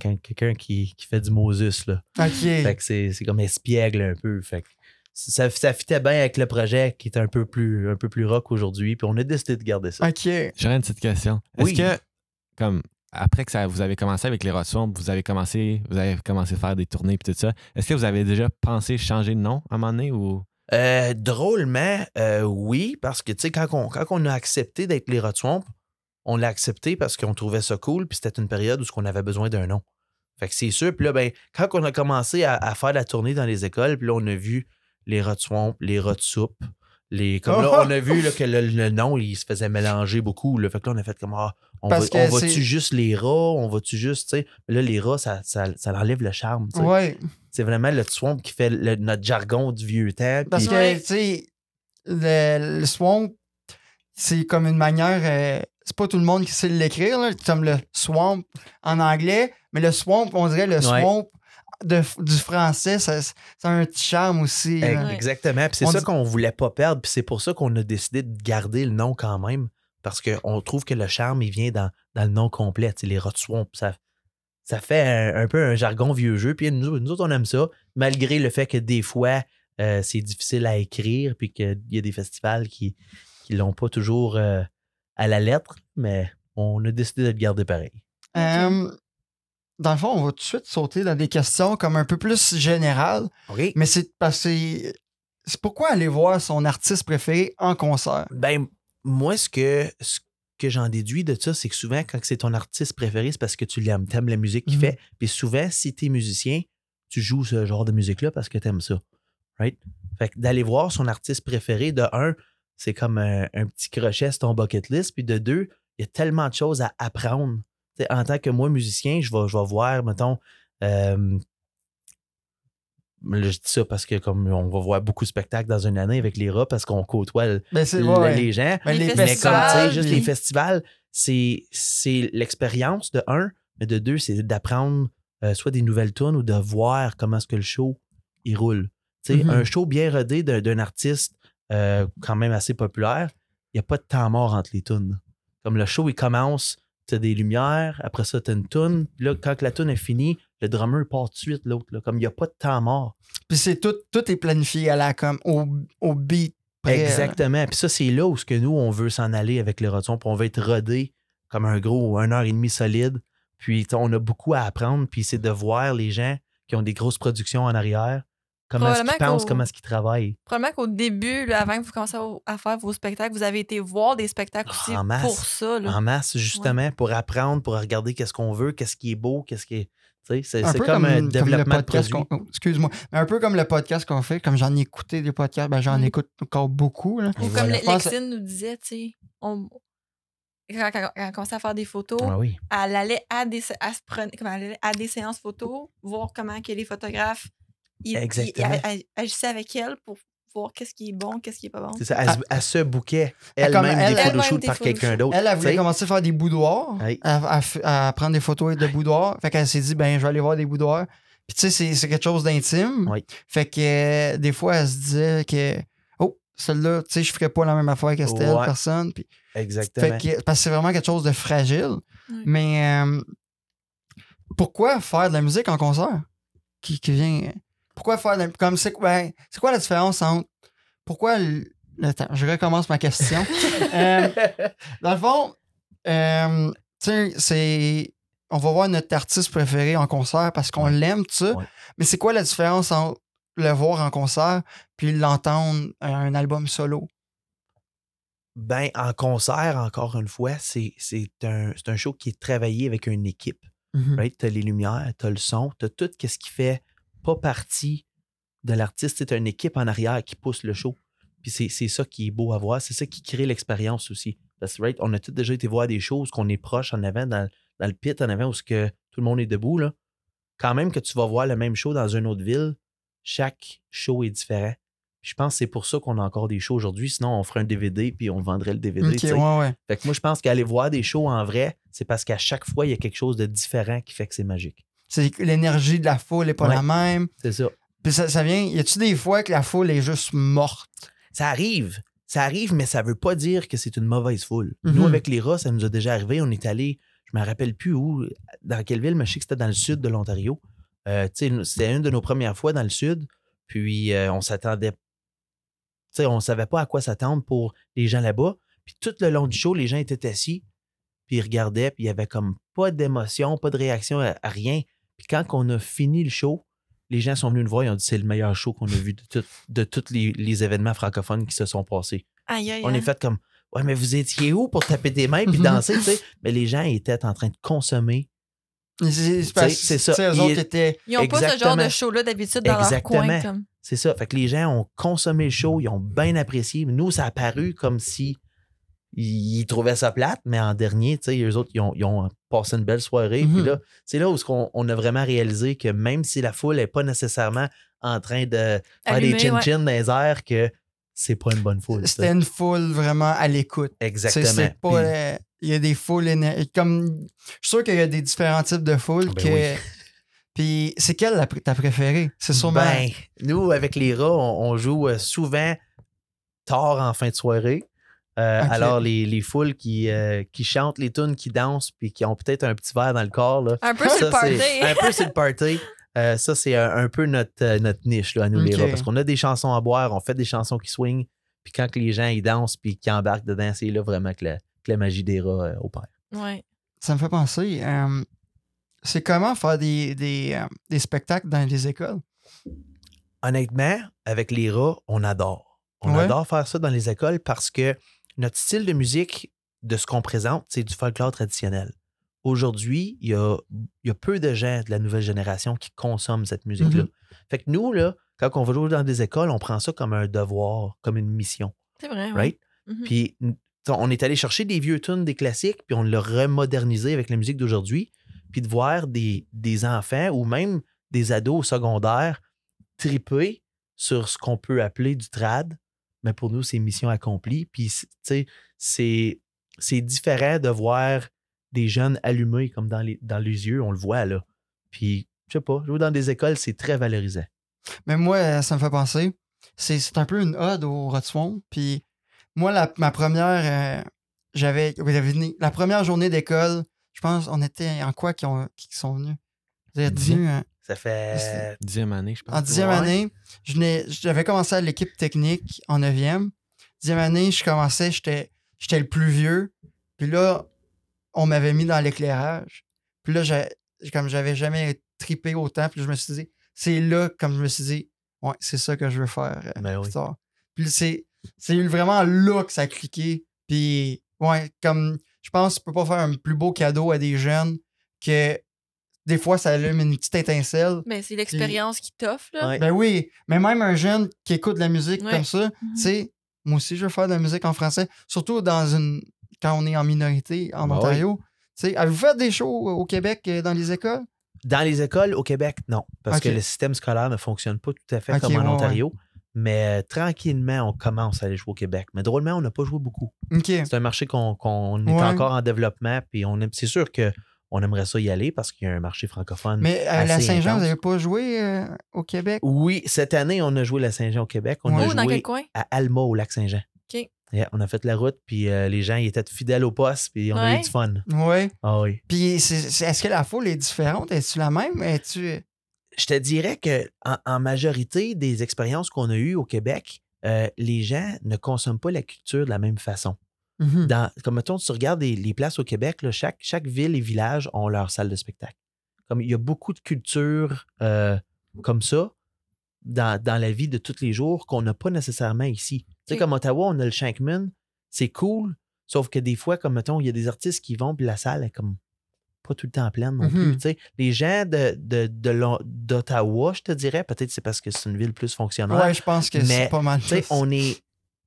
quand- quelqu'un qui, qui fait du Moses, là. ok. Fait que c'est c'est comme espiègle un peu. Fait que ça, ça fitait bien avec le projet qui est un peu plus, un peu plus rock aujourd'hui. Puis on a décidé de garder ça. Ok. J'aurais une petite question. Est-ce Oui. que, comme, après que ça, vous avez commencé avec les Rotswamp, vous avez commencé, vous avez commencé à faire des tournées et tout ça, est-ce que vous avez déjà pensé changer de nom à un moment donné ou? Euh, drôlement, euh, oui, parce que tu sais, quand on, quand on a accepté d'être les Rot Swamp, on l'a accepté parce qu'on trouvait ça cool, puis c'était une période où on avait besoin d'un nom. Fait que c'est sûr. Puis là, ben, quand on a commencé à, à faire la tournée dans les écoles, puis là, on a vu les Rot Swamp, les Rot Soup, les. Comme là, on a vu là, que le, le nom, il se faisait mélanger beaucoup. Là. Fait que là, on a fait comme Ah, on va, Parce que on va-tu c'est- juste les rats, on va-tu juste, tu sais? Là, les rats, ça, ça, ça enlève le charme. tu. Ouais. C'est vraiment le swamp qui fait le- notre jargon du vieux temps. Parce que, Ouais. tu sais, le, le swamp, c'est comme une manière. euh, c'est pas tout le monde qui sait l'écrire, comme le swamp en anglais, mais le swamp, on dirait le Ouais. swamp de, du français, ça, ça a un petit charme aussi. Exactement. Puis c'est ça dit- qu'on voulait pas perdre. Puis c'est pour ça qu'on a décidé de garder le nom quand même. Parce qu'on trouve que le charme, il vient dans, dans le nom complet. Les Rot Swamp, ça, ça fait un, un peu un jargon vieux jeu. Puis nous, nous autres, on aime ça. Malgré le fait que des fois, euh, c'est difficile à écrire. Puis qu'il y a des festivals qui qui l'ont pas toujours euh, à la lettre. Mais on a décidé de le garder pareil. Dans le fond, on va tout de suite sauter dans des questions comme un peu plus générales, mais c'est parce que c'est c'est pourquoi aller voir son artiste préféré en concert? Ben, moi, ce que, ce que j'en déduis de ça, c'est que souvent, quand c'est ton artiste préféré, c'est parce que tu l'aimes, t'aimes la musique qu'il fait. Puis souvent, si t'es musicien, tu joues ce genre de musique-là parce que t'aimes ça. Right? Fait que d'aller voir son artiste préféré, de un, c'est comme un, un petit crochet sur ton bucket list. Puis de deux, il y a tellement de choses à apprendre. T'sais, en tant que moi, musicien, je vais, je vais voir, mettons, euh, je dis ça parce que comme on va voir beaucoup de spectacles dans une année avec les rats parce qu'on côtoie le- Ben, le- ouais, les gens. Ben, Les les Mais comme, tu sais, juste les festivals, c'est, c'est l'expérience de un, mais de deux, c'est d'apprendre euh, soit des nouvelles tunes ou de voir comment est-ce que le show, il roule. Tu sais, Mhm. un show bien rodé d'un, d'un artiste euh, quand même assez populaire, il n'y a pas de temps mort entre les tunes. Comme le show, il commence, des lumières, après ça, tu as une. Puis Là, quand la tune est finie, le drummer part tout de suite, l'autre. Comme il n'y a pas de temps mort. Puis c'est tout, tout est planifié à la comme au, au beat. près, Exactement. Puis ça, c'est là où ce que nous, on veut s'en aller avec les rotons. Puis on va être rodé comme un gros une heure et demie solide. Puis on a beaucoup à apprendre. Puis c'est de voir les gens qui ont des grosses productions en arrière, comment est-ce qu'ils Probablement pensent, qu'au- comment est-ce qu'ils travaillent? Probablement qu'au début, là, avant que vous commenciez à, à faire vos spectacles, vous avez été voir des spectacles aussi En masse. pour ça. là. En masse, justement, pour apprendre, pour regarder qu'est-ce qu'on veut, qu'est-ce qui est beau, qu'est-ce qui est. Tu sais, c'est, comme, un comme le développement de podcast oh, excuse-moi. Mais un peu comme le podcast qu'on fait, comme j'en ai écouté des podcasts, ben j'en Mm. écoute encore beaucoup. Là. Ou comme voilà. Pense- Lexine nous disait, tu sais, on- quand, quand- quand elle commençait à faire des photos, Ah oui. elle allait à des, elle se elle allait à des séances photos, voir comment que les photographes ils- Exactement. ils ag- agissaient avec elle pour voir qu'est-ce qui est bon, qu'est-ce qui est pas bon. C'est ça. Elle, se- elle se bouquait elle-même elle- des elle- photoshoots par quelqu'un d'autre. Elle, elle voulait commencer à faire des boudoirs, Oui. à, à f- à prendre des photos de boudoirs. Fait qu'elle s'est dit, ben, je vais aller voir des boudoirs. Puis tu sais, c'est- c'est quelque chose d'intime. Oui. Fait que euh, des fois, elle se disait que, oh, celle-là, tu sais, je ferais pas la même affaire que telle Ouais. personne. Puis, Exactement. fait que, parce que c'est vraiment quelque chose de fragile. Oui. Mais euh, pourquoi faire de la musique en concert? Qui, qui vient. Pourquoi faire de comme c'est ben, c'est quoi la différence entre pourquoi le- attends, je recommence ma question. Euh, dans le fond, euh, tu c'est on va voir notre artiste préféré en concert parce qu'on l'aime, ça. Ouais. Mais c'est quoi la différence entre le voir en concert puis l'entendre à un album solo? Ben, en concert, encore une fois, c'est, c'est, un, c'est un show qui est travaillé avec une équipe. Right? Tu as les lumières, tu as le son, tu as tout ce qui fait pas partie de l'artiste. C'est une équipe en arrière qui pousse le show. Puis c'est, ça qui est beau à voir. C'est ça qui crée l'expérience aussi. Parce que, right, on a tous déjà été voir des choses qu'on est proche en avant, dans, dans le pit en avant, où que tout le monde est debout. Là. Quand même que tu vas voir le même show dans une autre ville, chaque show est différent. Je pense que c'est pour ça qu'on a encore des shows aujourd'hui. Sinon, on ferait un DVD puis on vendrait le DVD. Ok, tu sais. ouais, ouais. Fait que moi, je pense qu'aller voir des shows en vrai, c'est parce qu'à chaque fois, il y a quelque chose de différent qui fait que c'est magique. L'énergie de la foule n'est pas Ouais. la même. C'est ça. Puis ça, ça vient. Y a-tu des fois que la foule est juste morte? Ça arrive. Ça arrive, mais ça veut pas dire que c'est une mauvaise foule. Mhm. Nous, avec les rats, ça nous a déjà arrivé. On est allé, je me rappelle plus où, dans quelle ville, mais je sais que c'était dans le sud de l'Ontario. Euh, c'était une de nos premières fois dans le sud. Puis euh, on s'attendait. Tu on savait pas à quoi s'attendre pour les gens là-bas. Puis tout le long du show, les gens étaient assis, puis ils regardaient, puis il y avait comme pas d'émotion, pas de réaction à, à rien. Puis quand on a fini le show, les gens sont venus nous voir, ils ont dit c'est le meilleur show qu'on a vu de, tout- de tous les, les événements francophones qui se sont passés. Aïe, aïe, On est fait comme Ouais, mais vous étiez où pour taper des mains puis Mhm. danser, tu sais? Mais les gens étaient en train de consommer. C'est- ça. tu sais, eux Il autres est- étaient. Ils n'ont pas ce genre de show-là d'habitude dans Exactement. leur coin. Comme. C'est ça. Fait que les gens ont consommé le show, ils ont bien apprécié. Nous, ça a paru comme si ils, trouvaient ça plate, mais en dernier, tu sais, eux autres, ils ont, ils ont passé une belle soirée. Puis là, c'est là où on a vraiment réalisé que même si la foule n'est pas nécessairement en train de faire des chin ouais. chin dans les airs, que c'est pas une bonne foule. C'était une foule vraiment à l'écoute. Exactement. c'est pas, Puis- euh, Il y a des foules comme Je suis sûr qu'il y a des différents types de foules. Ben que... Puis c'est quelle la ta préférée? C'est sûrement. Ben, nous, avec les rats, on, on joue euh, souvent tard en fin de soirée. Euh. Alors, les, les foules qui, euh, qui chantent les tunes, qui dansent, puis qui ont peut-être un petit verre dans le corps, là, Un peu sur le ça, c'est- party. Un peu sur le party. Euh, ça, c'est un, un peu notre, notre niche, là, à nous, les rats. Parce qu'on a des chansons à boire, on fait des chansons qui swingent, puis quand que les gens ils dansent, puis qui embarquent dedans, c'est là vraiment que la, que la magie des rats euh, opère. Ouais. ça me fait penser. euh, c'est comment faire des, des, euh, des spectacles dans les écoles? Honnêtement, avec les rats, on adore. On Ouais. adore faire ça dans les écoles parce que notre style de musique, de ce qu'on présente, c'est du folklore traditionnel. Aujourd'hui, il y a, il y a peu de gens de la nouvelle génération qui consomment cette musique-là. Mhm. Fait que nous, là, quand on va jouer dans des écoles, on prend ça comme un devoir, comme une mission. C'est vrai. Right? Mhm. Puis on est allé chercher des vieux tunes, des classiques, puis on l'a remodernisé avec la musique d'aujourd'hui. Puis de voir des, des enfants ou même des ados au secondaire triper sur ce qu'on peut appeler du trad. Mais pour nous, c'est mission accomplie. Puis, tu sais, c'est, c'est différent de voir des jeunes allumés comme dans les, dans les yeux, on le voit là. Puis, je sais pas, jouer dans des écoles, c'est très valorisant. Mais moi, ça me fait penser. C'est, c'est un peu une ode au Rotswamp. Puis moi, la- ma première. euh, j'avais. vous avez venu- La première journée d'école, je pense, on était en quoi qui, ont, qui sont venus? Vous êtes venus Ça fait. Dixième année, je pense. en dixième Ouais. année. J'avais commencé à l'équipe technique en neuvième. Dixième année, je commençais, j'étais, j'étais le plus vieux. Puis là, on m'avait mis dans l'éclairage. Puis là, j'ai- comme j'avais jamais tripé autant, puis je me suis dit, c'est là, comme je me suis dit, ouais, c'est ça que je veux faire euh, Ben oui. plus tard. Puis c'est, c'est vraiment là que ça a cliqué. Puis, ouais, comme je pense tu peux pas faire un plus beau cadeau à des jeunes que des fois, ça allume une petite étincelle. Ben, c'est l'expérience qui t'offre, là. Ouais. Ben oui, mais même un jeune qui écoute de la musique Ouais. comme ça, Mhm. tu sais, moi aussi, je veux faire de la musique en français, surtout dans une quand on est en minorité en Ben Ontario. Tu sais, avez-vous fait des shows au Québec euh, dans les écoles? Dans les écoles au Québec, non, parce que le système scolaire ne fonctionne pas tout à fait comme en ouais, Ontario. Mais euh, tranquillement, on commence à aller jouer au Québec. Mais drôlement, on n'a pas joué beaucoup. C'est un marché qu'on qu'on est Ouais. encore en développement. Puis on aime- c'est sûr que on aimerait ça y aller parce qu'il y a un marché francophone. Mais à la assez Saint-Jean, vous n'avez pas joué euh, au Québec? Oui, cette année, on a joué la Saint-Jean au Québec. On Ouais. a Oh, dans quel joué coin? à Alma au lac Saint-Jean. OK. Yeah, on a fait la route, puis euh, les gens ils étaient fidèles au poste, puis on a eu du fun. Oui. Ah oui. Puis est-ce que la foule est différente? Est-tu la même? Es-tu. je te dirais que en, en majorité des expériences qu'on a eues au Québec, euh, les gens ne consomment pas la culture de la même façon. Mhm. Dans, comme mettons, tu regardes les, les places au Québec, là, chaque, chaque ville et village ont leur salle de spectacle. Comme il y a beaucoup de culture euh, comme ça dans, dans la vie de tous les jours qu'on n'a pas nécessairement ici. Tu sais, comme Ottawa, on a le Shankman, c'est cool, sauf que des fois, comme mettons, il y a des artistes qui vont, puis la salle est comme pas tout le temps pleine non Mhm. plus. tu sais. Les gens de, de, de d'Ottawa, je te dirais, peut-être c'est parce que c'est une ville plus fonctionnaire. Ouais, je pense que c'est pas mal. Tu sais, on est,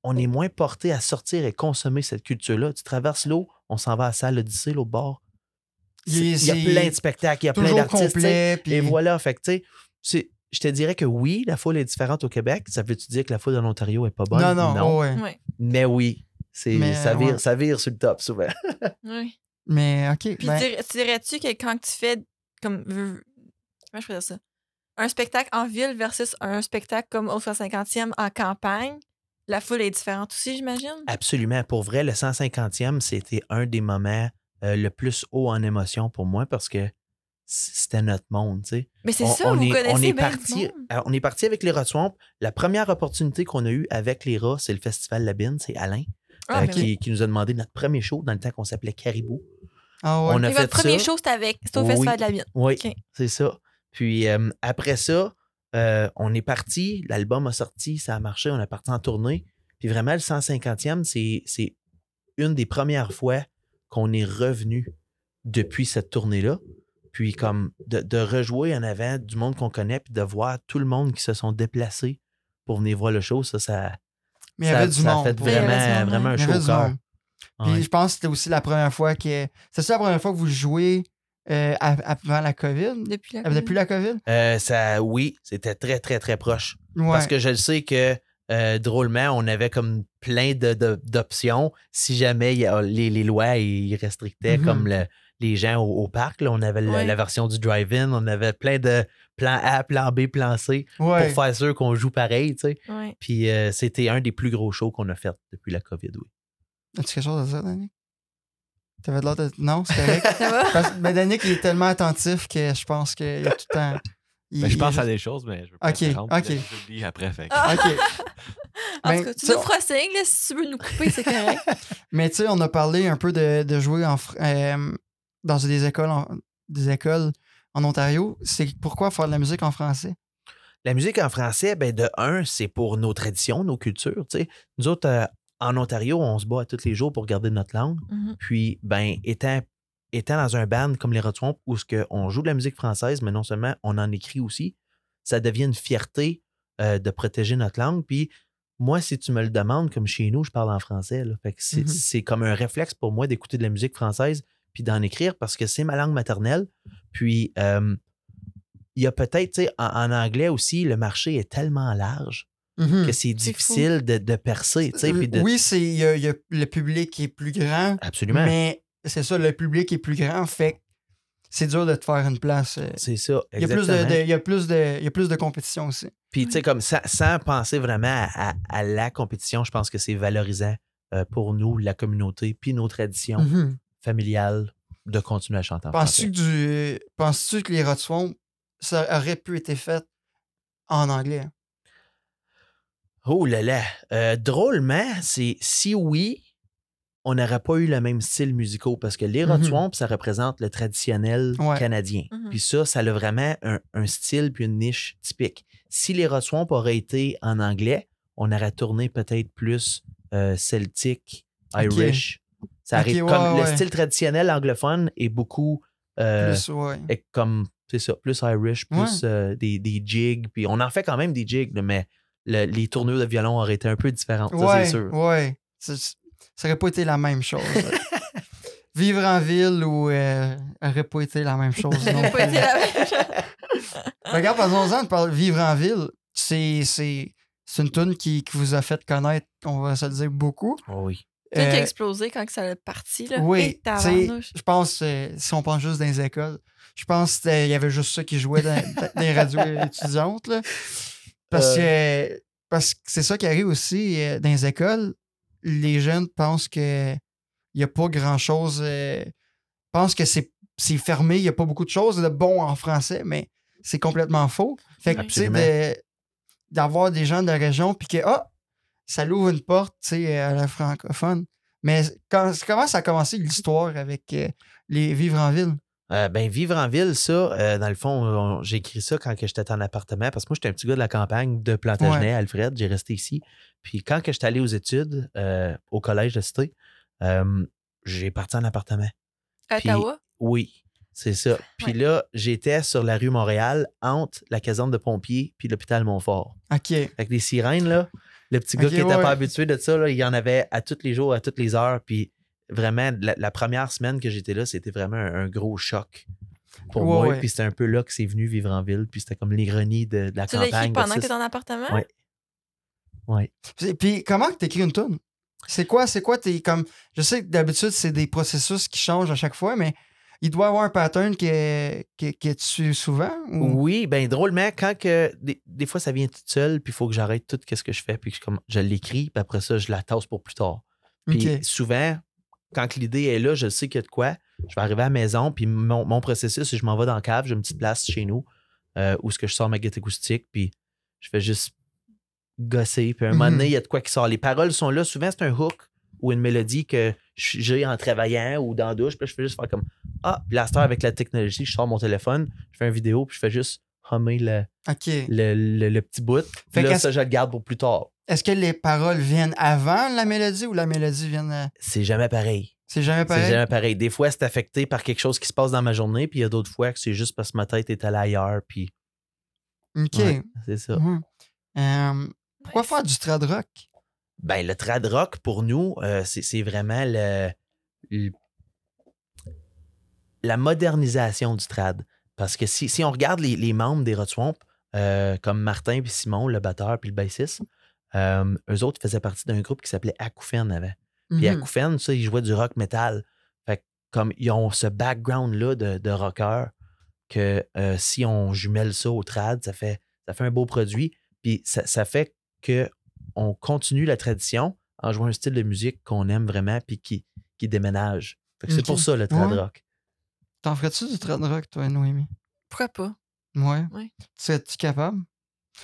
on est moins porté à sortir et consommer cette culture-là. Tu traverses l'eau, on s'en va à la salle Odyssée, l'autre bord. Il y a plein de spectacles, il y a plein d'artistes. Puis... Et voilà, fait que, tu sais, c'est- je te dirais que oui, la foule est différente au Québec. Ça veut-tu dire que la foule en Ontario est pas bonne? Non, non, ouais. Ouais. Mais oui, c'est, Mais, ça, vire, ouais. ça vire sur le top souvent. Ouais. Mais OK. Puis ben, dir- tu dirais-tu que quand tu fais comme comment je peux dire ça? Un spectacle en ville versus un spectacle comme au 150e en campagne, la foule est différente aussi, j'imagine? Absolument. Pour vrai, le 150e, c'était un des moments euh, le plus haut en émotion pour moi parce que c'était notre monde, tu sais. Mais c'est ça, on vous est, connaissez on est bien parti, alors, on est parti avec les rats Swamp. La première opportunité qu'on a eue avec les rats, c'est le festival Labine, c'est Alain Ah, euh, oui. qui, nous a demandé notre premier show dans le temps qu'on s'appelait Caribou. ah ouais. on a Et fait votre premier ça. show, c'était avec c'était au Oui. Festival de la Vienne. Oui, c'est ça. Puis euh, après ça, euh, on est parti, l'album a sorti, ça a marché, on est parti en tournée. Puis vraiment, le 150e, c'est, c'est une des premières fois qu'on est revenu depuis cette tournée-là. Puis comme de, de rejouer en avant du monde qu'on connaît, puis de voir tout le monde qui se sont déplacés pour venir voir le show, ça, ça, Mais il y ça- avait du ça monde. fait vraiment, vraiment un show. Puis je pense que c'était aussi la première fois que. C'est ça la première fois que vous jouez euh, av- avant la COVID? Depuis la Depuis la COVID? Euh, ça, oui, c'était très, très, très proche. Ouais. Parce que je le sais que euh, drôlement, on avait comme plein de, de- d'options si jamais y a- les, les lois ils restrictaient Mhm. comme le- les gens au, au parc. là. on avait la- Ouais. la, version du drive-in, on avait plein de plan A, plan B, plan C Ouais. pour faire sûr qu'on joue pareil. tu sais. Ouais. Puis euh, c'était un des plus gros shows qu'on a fait depuis la COVID. Oui. As-tu quelque chose à dire, Danick? T'avais de l'air de. Non, c'est correct. Ça va? Parce que ben, Danick, il est tellement attentif que je pense qu'il y a tout le temps. il- Ben, je il- pense à des choses, mais je veux pas Ok, interrompre, ok. J'oublie après. Fait. Ah. OK. En Ben, tout cas, tu sais, nous feras signe, là, si tu veux nous couper, c'est correct. Mais tu sais, on a parlé un peu de, de jouer en. euh, dans des écoles en, des écoles en Ontario, c'est pourquoi faire de la musique en français? La musique en français, ben de un, c'est pour nos traditions, nos cultures. tu sais. Nous autres, euh, en Ontario, on se bat à tous les jours pour garder notre langue. Mhm. Puis, ben, étant, étant dans un band comme les Rotwomp, où ce on joue de la musique française, mais non seulement on en écrit aussi, ça devient une fierté euh, de protéger notre langue. Puis, moi, si tu me le demandes, comme chez nous, je parle en français. là. Fait que c'est Mhm. c'est comme un réflexe pour moi d'écouter de la musique française puis d'en écrire parce que c'est ma langue maternelle. Puis, euh, il y a peut-être, tu sais, en, en anglais aussi, le marché est tellement large Mhm. que c'est difficile de, de percer, tu sais. puis de- Oui, c'est il y a- il y a- le public est plus grand, Absolument. mais c'est ça, le public est plus grand, fait que c'est dur de te faire une place. euh. C'est ça. Il y, a plus de, exactement. de- il, y a plus de, il y a plus de compétition aussi. Puis, tu sais, comme sans, sans penser vraiment à, à- à la compétition, je pense que c'est valorisant euh, pour nous, la communauté, puis nos traditions Mhm. familiales de continuer à chanter en Penses-tu français. que, du- penses-tu que les Rotswamp, ça aurait pu être fait en anglais? Oh là là. Euh, drôlement, c'est si oui, on n'aurait pas eu le même style musical parce que les Mhm. Rotswamp, ça représente le traditionnel Ouais. canadien. Mhm. Puis ça, ça a vraiment un, un style puis une niche typique. Si les Rotswamp auraient été en anglais, on aurait tourné peut-être plus euh, celtique. Irish. Ça arrive ouais, comme le style traditionnel anglophone est beaucoup euh, Plus, ouais. est comme c'est ça, plus Irish, plus Ouais. euh, des, des jigs. Puis on en fait quand même des jigs, mais le- les tournures de violon auraient été un peu différentes, ouais, c'est sûr. ouais. Ça, ça aurait pas été la même chose. Vivre en ville ou euh, aurait pas été la même chose. Ça non aurait pas été la même chose. Regarde, parlons-en de parler- vivre en ville. C'est, c'est, c'est une tune qui, qui vous a fait connaître, on va se le dire, beaucoup. Oh oui. Qui a Euh, explosé quand que ça a parti, là. oui, je pense, euh, si on pense juste dans les écoles, je pense qu'il y avait juste ça qui jouait dans, dans les radios étudiantes. là. Parce, que, parce que c'est ça qui arrive aussi euh, dans les écoles. Les jeunes pensent que il n'y a pas grand-chose. euh, pensent que c'est, c'est fermé, il n'y a pas beaucoup de choses de bon en français, mais c'est complètement faux. Fait que, tu sais, de- d'avoir des gens de la région, puis que, ah, ça l'ouvre une porte, tu sais, à la francophone. Mais quand, comment ça a commencé l'histoire avec euh, les vivre en ville? Euh, ben, vivre en ville, ça, euh, dans le fond, on- j'ai écrit ça quand j'étais en appartement, parce que moi, j'étais un petit gars de la campagne de Plantagenet, Alfred, j'ai resté ici. Puis quand que j'étais allé aux études euh, au collège de Cité, euh, j'ai parti en appartement. À Ottawa? Oui, c'est ça. Puis Ouais. là, j'étais sur la rue Montréal, entre la caserne de pompiers puis l'hôpital Montfort. OK. Avec des sirènes, là, le petit gars qui n'était ouais. pas habitué de ça, là, il y en avait à tous les jours, à toutes les heures. Puis vraiment, la, la première semaine que j'étais là, c'était vraiment un, un gros choc pour Ouais, moi. ouais. Puis c'était un peu là que c'est venu vivre en ville. Puis c'était comme l'ironie de, de la Tu l'as campagne. écrit pendant que versus- t'étais en appartement? Ouais. Ouais. Puis, puis comment que t'écris une tune? C'est quoi, c'est quoi tes comme. Je sais que d'habitude, c'est des processus qui changent à chaque fois, mais il doit y avoir un pattern que, que, que tu suis souvent? Ou... Oui, ben drôlement, quand que des, des fois ça vient tout seul, puis il faut que j'arrête tout ce que je fais, puis que je, comme, je l'écris, puis après ça, je la tasse pour plus tard. Puis souvent, quand l'idée est là, je sais qu'il y a de quoi. Je vais arriver à la maison, puis mon, mon processus, c'est que je m'en vais dans la cave, j'ai une petite place chez nous euh, où ce que je sors ma guitare acoustique, puis je fais juste gosser. Puis à un moment Mhm. donné, il y a de quoi qui sort. Les paroles sont là. Souvent, c'est un hook ou une mélodie que j'ai en travaillant ou dans la douche. Puis là, je fais juste faire comme Ah, heure, avec la technologie, je sors mon téléphone, je fais une vidéo, puis je fais juste hummer le, le, le- le petit bout. Fait là, ça, je le garde pour plus tard. Est-ce que les paroles viennent avant la mélodie ou la mélodie vient. euh, C'est jamais pareil. C'est jamais C'est pareil? jamais pareil. Des fois, c'est affecté par quelque chose qui se passe dans ma journée, puis il y a d'autres fois que c'est juste parce que ma tête est allée ailleurs, puis OK. ouais, c'est ça. Euh, pourquoi faire du trad rock? Ben, le trad rock, pour nous, euh, c'est c'est vraiment le, le- la modernisation du trad. Parce que si, si on regarde les, les membres des Rot Swamp, euh, comme Martin puis Simon, le batteur puis le bassiste, euh, eux autres faisaient partie d'un groupe qui s'appelait Acouphène avant. Puis Mhm. Acouphène, ça, ils jouaient du rock metal. Fait que comme ils ont ce background-là de, de rocker, que euh, si on jumelle ça au trad, ça fait, ça fait un beau produit. Puis ça, ça fait que on continue la tradition en jouant un style de musique qu'on aime vraiment puis qui, qui déménage. Fait que C'est pour ça le trad Ouais. rock. T'en ferais-tu du trad rock, toi, Noémie? Pourquoi pas? Ouais. Ouais. Serais-tu capable?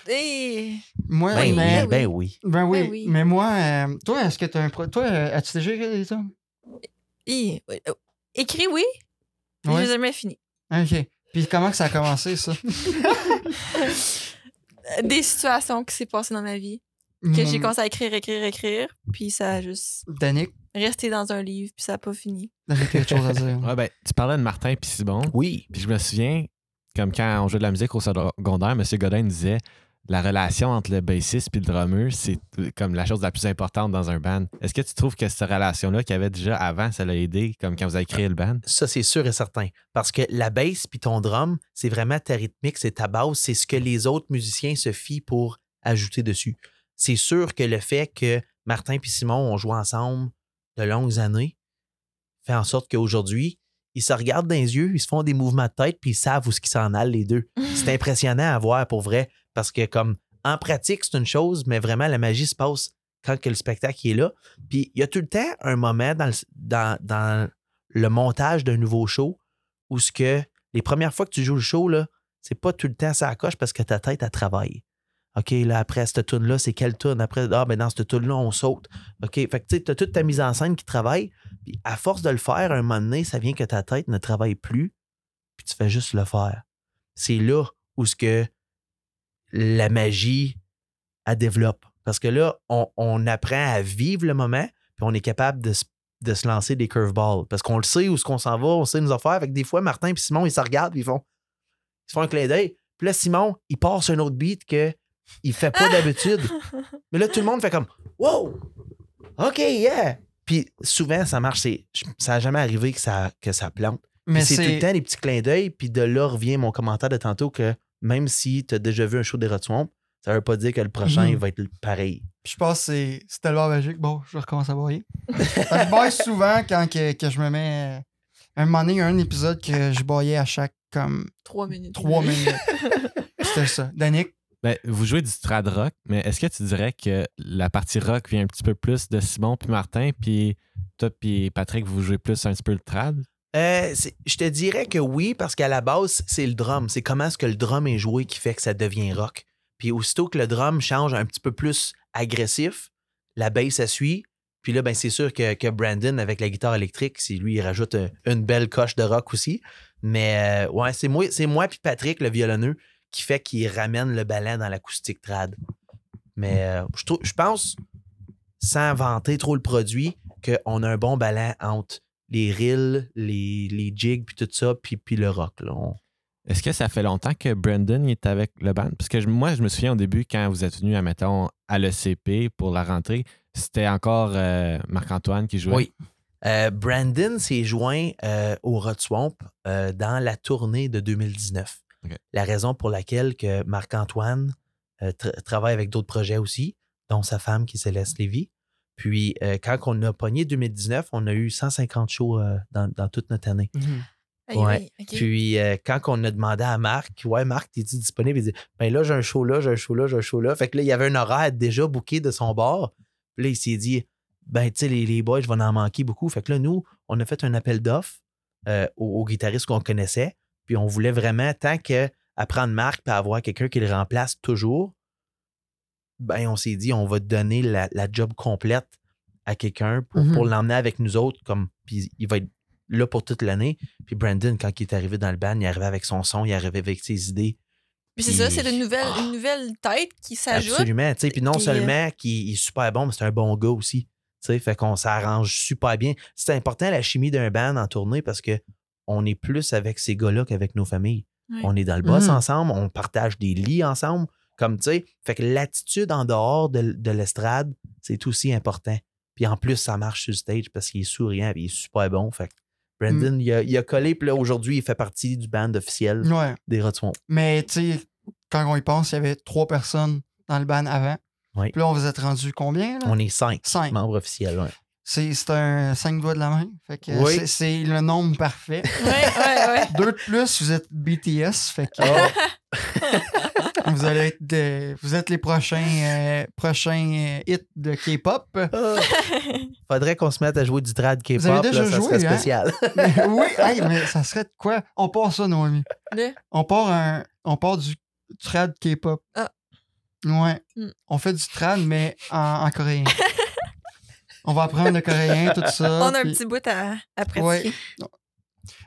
Et... Moi, Ben, mais. oui, ben oui. Ben oui. Ben oui. Mais moi, euh, toi, est-ce que t'as un. pro- Toi, euh, as-tu déjà écrit des tunes? Et- euh, Écrit, oui. Mais Ouais. J'ai jamais fini. OK. Puis comment que ça a commencé, ça? Des situations qui s'est passées dans ma vie. Que j'ai Hmm, commencé à écrire, écrire, écrire. Puis ça a juste Danick, resté dans un livre. Puis ça a pas fini. j'ai quelque chose à dire. Ouais, ben, tu parlais de Martin puis. Oui. Puis je me souviens, comme quand on jouait de la musique au secondaire, M. Godin disait la relation entre le bassiste et le drummer, c'est comme la chose la plus importante dans un band. Est-ce que tu trouves que cette relation-là qu'il y avait déjà avant, ça l'a aidé, comme quand vous avez créé le band? Ça, c'est sûr et certain. Parce que la bass puis ton drum, c'est vraiment ta rythmique, c'est ta base, c'est ce que les autres musiciens se fient pour ajouter dessus. C'est sûr que le fait que Martin et Simon ont joué ensemble de longues années fait en sorte qu'aujourd'hui, ils se regardent dans les yeux, ils se font des mouvements de tête puis ils savent où ce qu'ils s'en allent les deux. C'est impressionnant à voir pour vrai parce que comme en pratique, c'est une chose, mais vraiment la magie se passe quand que le spectacle est là. Puis il y a tout le temps un moment dans le, montage d'un nouveau show où ce que les premières fois que tu joues le show, là, c'est pas tout le temps ça coche parce que ta tête, elle travaille. OK, là, après cette tune-là, c'est quelle tune? Après, ah, ben dans cette tune-là, on saute. OK, fait que tu sais, t'as toute ta mise en scène qui travaille. Puis à force de le faire, un moment donné, ça vient que ta tête ne travaille plus. Puis tu fais juste le faire. C'est là où ce que la magie, elle développe. Parce que là, on, on apprend à vivre le moment, puis on est capable de se de se lancer des curveballs. Parce qu'on le sait où ce qu'on s'en va, on sait nos affaires. Avec des fois, Martin et Simon, ils se regardent puis ils font, ils se font un clin d'œil. Puis là, Simon, il sur un autre beat que il fait pas d'habitude. Mais là, tout le monde fait comme Wow! OK, yeah! Puis souvent, ça marche. c'est- Ça n'a jamais arrivé que ça, que ça plante. Puis Mais c'est tout le temps des petits clins d'œil. Puis de là revient mon commentaire de tantôt que même si tu as déjà vu un show des Rod Swamp, ça veut pas dire que le prochain Mhm. va être pareil. Je pense que c'est c'est tellement magique. Bon, je recommence à bailler. je baille souvent quand que, que je me mets. euh, Un moment donné, il y a un épisode que je baillais à chaque comme Trois minutes. trois minutes. C'était ça. Danick, Ben, vous jouez du trad rock, mais est-ce que tu dirais que la partie rock vient un petit peu plus de Simon puis Martin, puis toi puis Patrick, vous jouez plus un petit peu le trad? Euh, je te dirais que oui, parce qu'à la base, c'est le drum. C'est comment est-ce que le drum est joué qui fait que ça devient rock. Puis aussitôt que le drum change un petit peu plus agressif, la bass, ça suit. Puis là, ben, c'est sûr que, que Brandon, avec la guitare électrique, si lui, il rajoute un- une belle coche de rock aussi. Mais euh, ouais, c'est moi, c'est moi puis Patrick, le violonneux, qui fait qu'il ramène le ballon dans l'acoustique trad. Mais euh, je, je pense, sans vanter trop le produit, qu'on a un bon ballon entre les reels, les, les jigs, puis tout ça, puis, puis le rock. Là. On- Est-ce que ça fait longtemps que Brandon est avec le band? Parce que je- moi, je me souviens au début, quand vous êtes venu, mettons, à l'ECP pour la rentrée, c'était encore euh, Marc-Antoine qui jouait? Oui. Euh, Brandon s'est joint euh, au Rod Swamp euh, dans la tournée de 2019. OK. La raison pour laquelle que Marc-Antoine tra- travaille avec d'autres projets aussi, dont sa femme qui est Céleste Lévy. Puis, euh, quand on a pogné 2019, on a eu 150 shows euh, dans, dans toute notre année. Aïe, Ouais. Puis, euh, quand on a demandé à Marc, ouais, Marc, t'es-tu disponible? Il dit, ben là, j'ai un show là, j'ai un show là, j'ai un show là. Fait que là, il y avait un horaire déjà booké de son bord. Puis là, il s'est dit, ben, tu sais, les, les boys, je vais en manquer beaucoup. Fait que là, nous, on a fait un appel d'offres euh, aux, aux guitaristes qu'on connaissait. Puis, on voulait vraiment, tant que apprendre Marc et avoir quelqu'un qui le remplace toujours, ben, on s'est dit, on va donner la, la job complète à quelqu'un pour, pour l'emmener avec nous autres. Comme, puis, il va être là pour toute l'année. Puis Brandon, quand il est arrivé dans le band, il arrivait avec son son, il arrivait avec ses idées. Puis c'est ça, c'est une nouvelle, une nouvelle tête qui s'ajoute. Absolument. tu sais. Puis non euh, seulement qu'il est super bon, mais c'est un bon gars aussi. tu sais. Fait qu'on s'arrange super bien. C'est important la chimie d'un band en tournée parce que on est plus avec ces gars-là qu'avec nos familles. On est dans le boss Mhm. ensemble, on partage des lits ensemble. Comme tu sais, fait que l'attitude en dehors de, de l'estrade, c'est aussi important. Puis en plus, ça marche sur le stage parce qu'il est souriant et il est super bon. Fait que Brandon, Mm. il, a, il a collé, puis là, aujourd'hui, il fait partie du band officiel Ouais. des Rod Swamp. Mais tu sais, quand on y pense, il y avait trois personnes dans le ban avant. Oui. Puis là, on vous êtes rendu combien? Là? On est cinq Cinq. membres officiels. ouais. C'est un cinq doigts de la main. Fait que Oui. c'est- le nombre parfait. Deux de plus, vous êtes BTS. Fait que Oh. vous allez être de- vous êtes les prochains, euh, prochains euh, hits de K-pop. Ah. Faudrait qu'on se mette à jouer du trad K-pop. Vous avez là, déjà ça joué, hein? spécial. Mais oui, hey, mais ça serait de quoi? On part ça, Noémie. On part, un, on part du trad K-pop. Ah. Ouais. Hmm. On fait du trad, mais en, en coréen. on va apprendre le coréen, tout ça. On a un petit bout à, à pratiquer. Ouais.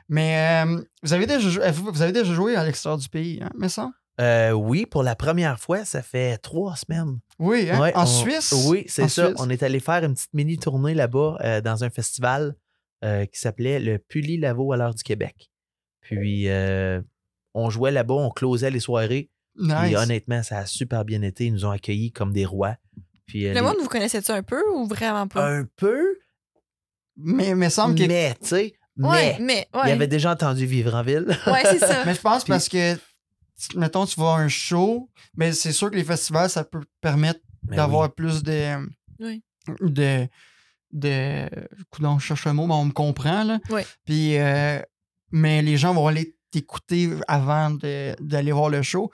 Mais euh, vous, avez déjà, jou- vous vous avez déjà joué à l'extérieur du pays, hein, mais ça? Euh, oui, pour la première fois, ça fait trois semaines. Oui, hein? Ouais, en on- Suisse? Oui, c'est ça. Suisse? On est allé faire une petite mini tournée là-bas euh, dans un festival euh, qui s'appelait le Puli Lavo à l'heure du Québec. Puis euh, on jouait là-bas, on closait les soirées. Puis Nice. honnêtement, ça a super bien été. Ils nous ont accueillis comme des rois. Puis, euh, Le les- monde, vous connaissez-tu un peu ou vraiment pas? un peu, Mais mais semble que. mais tu sais, ouais, mais mais. il avait déjà entendu vivre en ville. ouais c'est ça. Mais je pense Puis- parce que, mettons, tu vas à un show, mais c'est sûr que les festivals, ça peut permettre Ben d'avoir oui. plus de. Oui. De. De. Coudonc, je cherche un mot, mais on me comprend, là. Oui. Puis. euh, mais les gens vont aller t'écouter avant de- d'aller voir le show.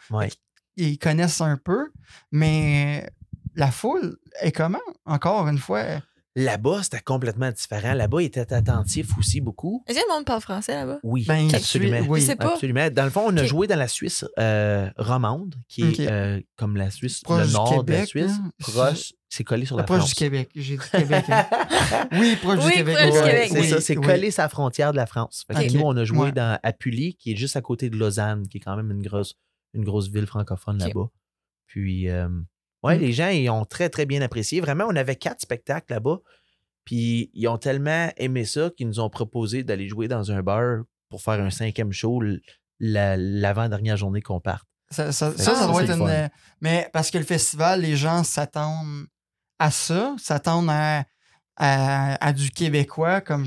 Ils connaissent un peu, mais la foule est comment? Encore une fois. Là-bas, c'était complètement différent. Là-bas, ils étaient attentifs aussi beaucoup. Est-ce que le monde parle français là-bas? Oui, Ben, absolument. Oui. Absolument. Dans le fond, on a joué dans la Suisse euh, romande, qui est euh, comme la Suisse, Proche le du nord de la Suisse. là. Proche, c'est collé sur la proche France. du Québec. J'ai dit Québec. hein. oui, proche Oui, du Québec. proche du Québec. C'est oui, ça, c'est oui. collé sa frontière de la France. Fait que Ok. Nous, on a joué Ouais. dans Apully, qui est juste à côté de Lausanne, qui est quand même une grosse, une grosse ville francophone là-bas. Puis, euh, ouais, Mm. les gens, ils ont très, très bien apprécié. Vraiment, on avait quatre spectacles là-bas. Puis, ils ont tellement aimé ça qu'ils nous ont proposé d'aller jouer dans un bar pour faire un cinquième show l'avant-dernière journée qu'on parte. Ça, ça, doit être une. euh, Mais parce que le festival, les gens s'attendent à ça, s'attendent à, à, à du québécois comme.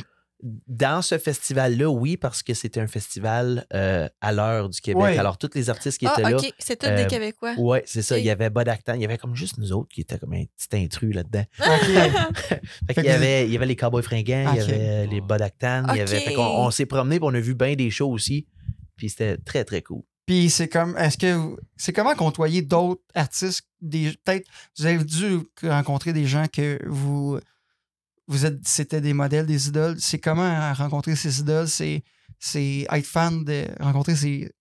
Dans ce festival-là, oui, parce que c'était un festival euh, à l'heure du Québec. Ouais. Alors, tous les artistes qui Ah, étaient là. ok, c'est tous euh, des Québécois. Ouais, c'est ça. Il y avait Bud Actan. Il y avait comme juste nous autres qui étaient comme un petit intrus là-dedans. Ok. Fait qu'il y avait, il y avait les Cowboys fringants, il y avait les Bud Actan, il y avait. Ok. Fait qu'on on s'est promené, on a vu bien des shows aussi. Puis c'était très, très cool. Puis c'est comme. Est-ce que. vous- C'est comment côtoyer d'autres artistes? Des, peut-être. Vous avez dû rencontrer des gens que vous. Vous êtes. C'était des modèles, des idoles. C'est comment rencontrer ces idoles? C'est. C'est être fan de rencontrer ces,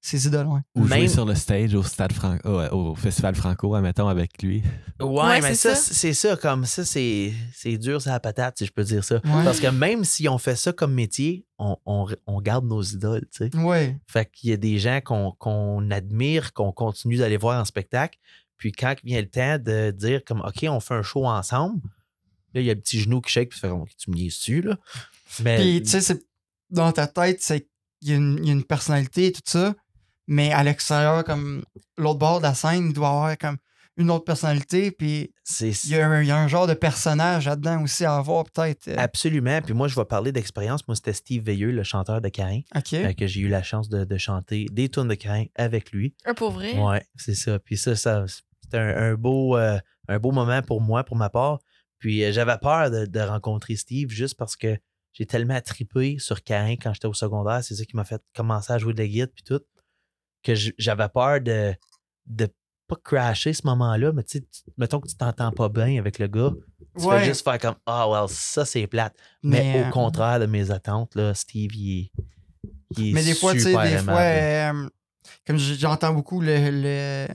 ces idoles, ouais. Ou jouer Même- sur le stage au stade Fran- au, au festival Franco, admettons, avec lui. Ouais, Ouais, mais c'est ça, ça. c'est ça, comme ça, c'est c'est dur, ça la patate, si je peux dire ça. Ouais. Parce que même si on fait ça comme métier, on, on- on garde nos idoles, tu sais. Ouais. Fait qu'il y a des gens qu'on qu'on admire, qu'on continue d'aller voir en spectacle. Puis quand vient le temps de dire comme OK, on fait un show ensemble, là, il y a le petit genou qui shake, puis tu fais comme, OK, tu me lies dessus, là? Mais Puis, tu sais, dans ta tête, c'est il y, a une- il y a une personnalité et tout ça, mais à l'extérieur, comme l'autre bord de la scène, il doit avoir comme une autre personnalité, puis il y, a un, il y a un genre de personnage là-dedans aussi à avoir, peut-être. euh, absolument. Puis moi, je vais parler d'expérience. Moi, c'était Steve Veilleux, le chanteur de Cain, OK. euh, que j'ai eu la chance de, de chanter des tunes de Cain avec lui. Un pour vrai? Ouais, c'est ça. Puis ça, ça c'était un, un beau, euh, un beau moment pour moi, pour ma part. Puis euh, j'avais peur de, de rencontrer Steve juste parce que j'ai tellement trippé sur Cain quand j'étais au secondaire. C'est ça qui m'a fait commencer à jouer de la guitare puis tout. Que j'avais peur de, de pas crasher ce moment-là, mais tu sais, mettons que tu t'entends pas bien avec le gars. Tu Ouais. fais juste faire comme Ah, well, ça c'est plate. Mais, Mais, au euh, contraire de mes attentes, là, Steve, il est. il est Mais des fois, tu sais, des fois, euh, comme j'entends beaucoup le, le-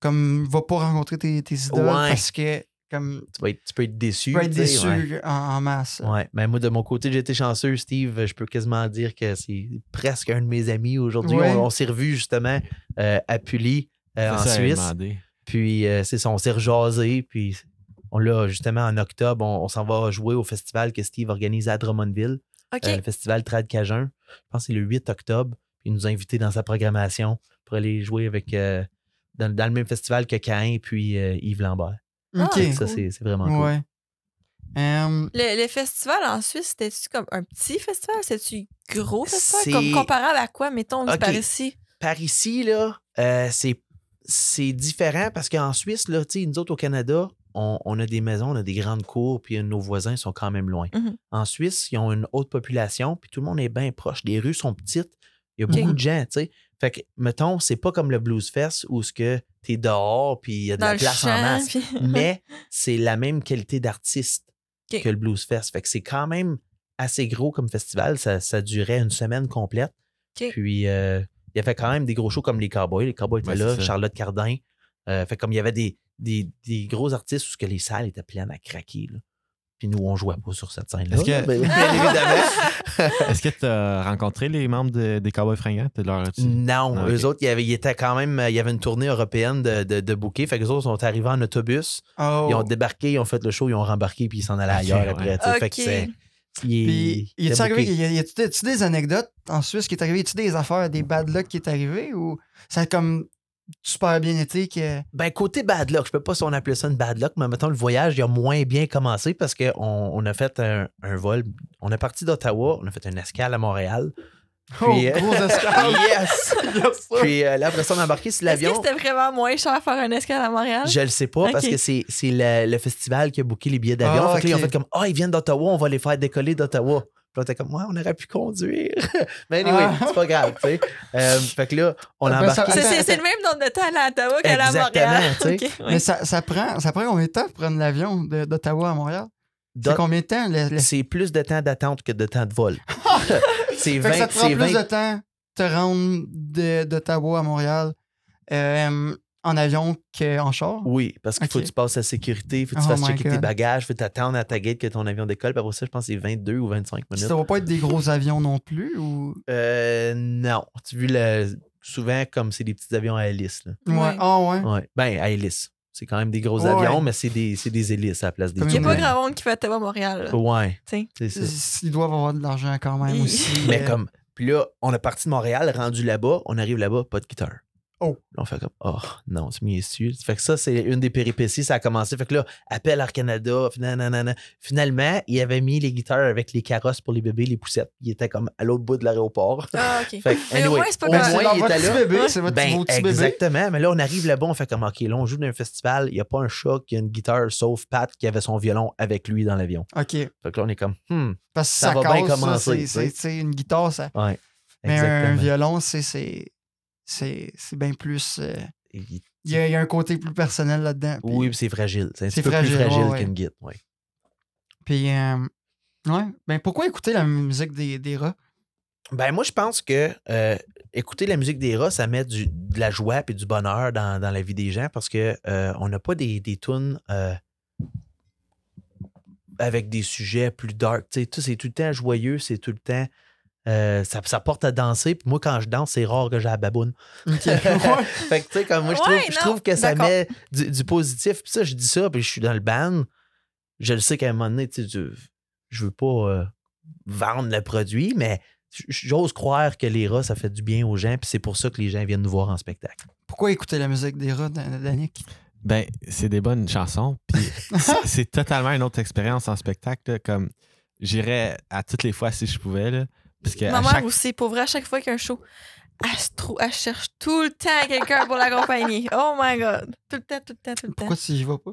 Comme, va pas rencontrer tes, tes idoles Ouais. parce que, comme, tu, vas être- tu peux être déçu. tu peux être déçu ouais. en, en masse. Ouais, mais moi, de mon côté, j'ai été chanceux, Steve. Je peux quasiment dire que c'est presque un de mes amis aujourd'hui. Ouais. On, on s'est revus justement euh, à Pully, euh, en Suisse. Puis, euh, c'est ça, on s'est rejasé. Puis, on l'a justement en octobre, on, on s'en va jouer au festival que Steve organise à Drummondville, euh, le festival Trad Cajun. Je pense que c'est le 8 octobre. Puis, il nous a invités dans sa programmation pour aller jouer avec. euh, dans, dans le même festival que Cain puis euh, Yves Lambert. OK. Ah, Ça, cool. c'est c'est vraiment cool. Ouais. Euh, Le, le festival en Suisse, c'était-tu comme un petit festival? C'était-tu gros festival? Comme comparable à quoi, mettons, Ok. par ici? par ici, là, euh, c'est, c'est différent parce qu'en Suisse, là, tu sais, nous autres au Canada, on, on a des maisons, on a des grandes cours, puis nos voisins sont quand même loin. Mhm. En Suisse, ils ont une haute population, puis tout le monde est bien proche. Les rues sont petites, il y a Ok. beaucoup de gens, tu sais. Fait que, mettons, c'est pas comme le Blues Fest où ce que t'es dehors, puis il y a de Dans la place en masse. puis- Mais c'est la même qualité d'artiste que le Blues Fest. Fait que c'est quand même assez gros comme festival. Ça, ça durait une semaine complète. Puis euh, il y avait quand même des gros shows comme les Cowboys. Les Cowboys étaient Ouais, là. Charlotte Cardin. Euh, fait comme il y avait des, des, des gros artistes où ce que les salles étaient pleines à craquer. là. Puis nous, on jouait pas sur cette scène-là. Est-ce que- évidemment. Est-ce que tu as rencontré les membres de- des Cowboys fringants? Leur- Non, Ah, eux autres, il y avait, ils étaient quand même. Il y avait une tournée européenne de, de, de bouquets. Fait que les autres sont arrivés en autobus. Oh. Ils ont débarqué, ils ont fait le show, ils ont rembarqué, puis ils s'en allaient ailleurs après. tu sais. Fait que c'est. il- Puis, il y a-tu des- anecdotes en Suisse qui est arrivé? Y a-tu des affaires, des bad luck qui est arrivé ou ça a comme super bien été que. Ben, côté bad luck, je peux pas si on appelait ça une bad luck, mais mettons, le voyage, il a moins bien commencé parce qu'on on a fait un, un vol. On est parti d'Ottawa, on a fait une escale à Montréal. Oh, Puis, euh, gros escale! yes! Puis euh, là, après ça, on a embarqué sur Est-ce que l'avion. c'était vraiment moins cher faire un escale à Montréal? Je le sais pas parce que c'est c'est le, le festival qui a booké les billets d'avion. Ah, fait que là, ils ont fait comme Ah, ils viennent d'Ottawa, on va les faire décoller d'Ottawa. Puis là, on était comme Ouais, on aurait pu conduire. Mais anyway, Ah. c'est pas grave, tu sais. Euh, fait que là, on a ça- embarqué. C'est- C'est Attends, c'est le même nombre de temps à Ottawa qu'aller à Exactement, Montréal. Mais ça, ça, prend, ça prend combien de temps pour prendre l'avion de- d'Ottawa à Montréal? C'est combien de temps? le- le- C'est plus de temps d'attente que de temps de vol. c'est Fait que ça 20. te prend C'est plus 20. de temps te rendre de- d'Ottawa à Montréal euh, en avion qu'en char? Oui, parce qu'il faut que tu passes la sécurité, il faut que tu Oh fasses checker tes bagages, il faut t'attendre à ta gate que ton avion décolle. Puis après ça, je pense que c'est 22 ou 25 minutes. Ça va pas être des gros avions non plus? Ou... Euh, non. Tu as vu, le... souvent, comme c'est des petits avions à hélice. Là. Ouais. Ouais. Ah ouais. Ouais. Ben, à hélice. C'est quand même des gros Ouais. avions, mais c'est des, c'est des hélices à la place des Il n'y a pas grand monde qui fait Ottawa-Montréal. là. Ouais, ça. Ils doivent avoir de l'argent quand même aussi. Mais comme, puis là, on est parti de Montréal, rendu là-bas, on arrive là-bas, pas de guitare. Oh. Là, on fait comme, oh non, tu m'y es su. Fait que ça, c'est une des péripéties, ça a commencé. Fait que là, appel Air Canada, nanana. Finalement, il avait mis les guitares avec les carrosses pour les bébés, les poussettes. Il était comme à l'autre bout de l'aéroport. Ah, OK. Fait que, Mais au anyway, moins, c'est pas au grave. c'est moins, leur- il était là. bébé, Ouais. votre Ben, exactement. Mais là, on arrive là-bas, on fait comme, OK, là, on joue dans un festival, il n'y a pas un chat qui a une guitare, sauf Pat qui avait son violon avec lui dans l'avion. OK. Fait que là, on est comme, hmm, Parce que Ça ça, va bien commencer, c'est- une guitare, ça. ouais. Mais un violon, c'est c'est bien plus. euh, Il- Il y, a, il y a un côté plus personnel là-dedans. Oui, c'est fragile. C'est un C'est petit peu fragile, plus fragile ouais, qu'une guitare. Ouais. Puis, euh, ouais. Ben, pourquoi écouter la musique des, des rats? Ben, moi, je pense que euh, écouter la musique des rats, ça met du- de la joie et du bonheur dans, dans la vie des gens parce que euh, on n'a pas des, des tunes avec des sujets plus dark. Tu sais, tout- c'est tout le temps joyeux, c'est tout le temps. Euh, ça, ça porte à danser. Puis moi, quand je danse, c'est rare que j'ai la baboune. Fait que, tu sais, comme moi, je trouve, Ouais, je non, trouve que ça met du, du positif. Puis ça, je dis ça, puis je suis dans le band. Je le sais qu'à un moment donné, tu sais, je, veux pas euh, vendre le produit, mais j'ose croire que les rats, ça fait du bien aux gens, puis c'est pour ça que les gens viennent nous voir en spectacle. Pourquoi écouter la musique des rats, Dan- Danick? Ben, c'est des bonnes chansons. Puis c'est- c'est totalement une autre expérience en spectacle. là, Comme j'irais à toutes les fois si je pouvais. Là, parce que Ma mère chaque aussi, pour vrai, à chaque fois qu'il y a un show, elle, se trou- elle cherche tout le temps quelqu'un pour l'accompagner. Oh my God. Tout le temps, tout le temps, tout le temps. Pourquoi tu y vas pas?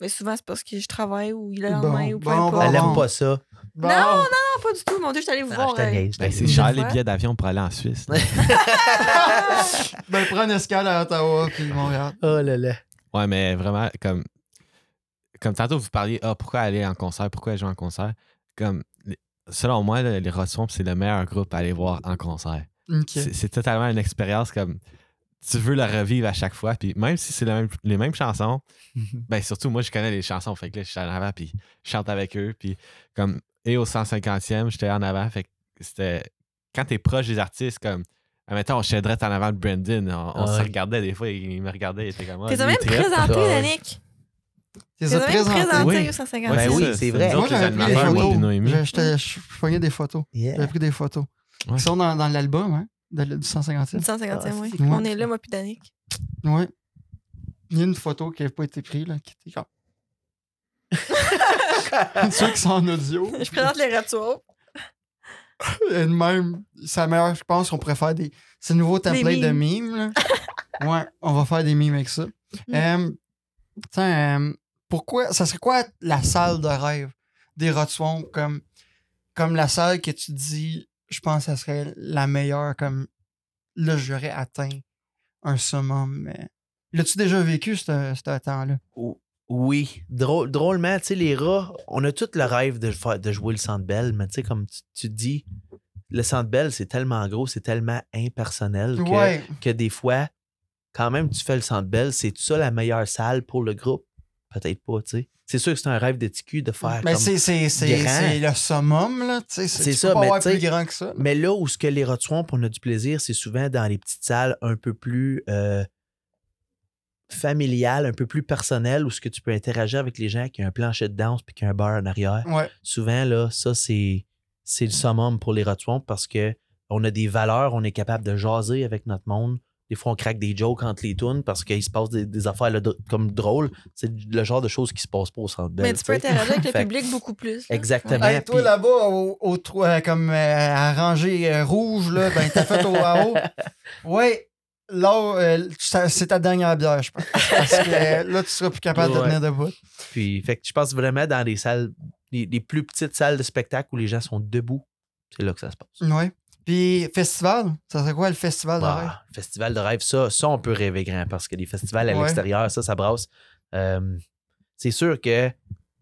Mais souvent, c'est parce que je travaille ou le Bon, lendemain ou peu bon, importe. bon, Elle bon. aime pas ça. Bon. Non, Non, pas du tout. Mon Dieu, je suis allée vous Ah, voir. euh, Ben, c'est cher les billets d'avion pour aller en Suisse. Ben, prends une escale à Ottawa puis Montréal. Oh là là. Ouais, mais vraiment, comme, comme tantôt, vous parliez, ah, pourquoi aller en concert, pourquoi jouer en concert? Comme, selon moi, là, les Swamp, c'est le meilleur groupe à aller voir en concert. C'est totalement une expérience comme tu veux la revivre à chaque fois. Puis même si c'est le même- les mêmes chansons, ben surtout moi, je connais les chansons. Fait que là, je suis en avant, puis je chante avec eux. Puis comme, et au 150e, j'étais en avant. Fait que c'était. Quand t'es proche des artistes, comme. Admettons, je direct en avant de Brandon. On, on se Ouais. regardait des fois, il me regardait, il était comme. ah, T'es lui, même il présenté, Ouais. T'es même présenté. Oui. au 150 Ouais, Ben oui, ça, c'est vrai. Moi, j'avais pris des photos. Je- prenais des photos. J'avais pris des photos. Ils sont dans, dans l'album, hein? du 150e. Du 150e, oui. On est là, moi, puis Danick. Oui. Il y a une photo qui n'a pas été prise, là, qui était comme. Ceux qui sont en audio. Je présente les retours. Et de même, sa meilleure, je pense qu'on pourrait faire des. C'est le nouveau template de mimes, là. Ouais, on va faire des mimes avec ça. Mm. Euh, tiens, euh, pourquoi. Ça serait quoi la salle de rêve des Rod Swamp comme, comme la salle que tu dis, je pense que ça serait la meilleure, comme là, j'aurais atteint un summum. Mais... L'as-tu déjà vécu, ce ce temps-là? Oui, drôle, drôlement, tu sais, les rats, on a tout le rêve de, faire, de jouer le Centre Bell, mais tu sais, comme tu, tu dis, le Centre Bell, c'est tellement gros, c'est tellement impersonnel que, Ouais. que des fois, quand même, tu fais le Centre Bell, c'est ça la meilleure salle pour le groupe peut-être pas, tu sais. C'est sûr que c'est un rêve de TQ de faire Mais c'est, c'est, c'est, grand. c'est le summum, là. tu sais, C'est ça, peux pas mais sais, plus grand que ça. Mais là où ce que les Rod Swamp, on a du plaisir, c'est souvent dans les petites salles un peu plus euh, familiales, un peu plus personnelles, où ce que tu peux interagir avec les gens qui ont un plancher de danse puis qui ont un bar en arrière. Ouais. Souvent, là, ça, c'est, c'est le summum pour les Rod Swamp parce que on a des valeurs, on est capable de jaser avec notre monde. Des fois, on craque des jokes entre les tunes parce qu'il se passe des, des affaires là, comme drôles. C'est le genre de choses qui se passent pas au centre Mais tu peux interagir avec le public beaucoup plus. là. Exactement. Hey, toi, là-bas, au, euh, comme euh, à rangée euh, rouge, là, ben, t'as fait au AO. Ouais, là, euh, c'est ta dernière bière, je pense. Parce que euh, là, tu seras plus capable de tenir debout. Puis, fait que je pense vraiment dans des salles, les, les plus petites salles de spectacle où les gens sont debout, c'est là que ça se passe. Ouais. Puis, festival, ça serait quoi le festival de Ah, rêve? festival de rêve, ça, ça, on peut rêver grand parce que les festivals à Ouais. l'extérieur, ça, ça brasse. Euh, c'est sûr que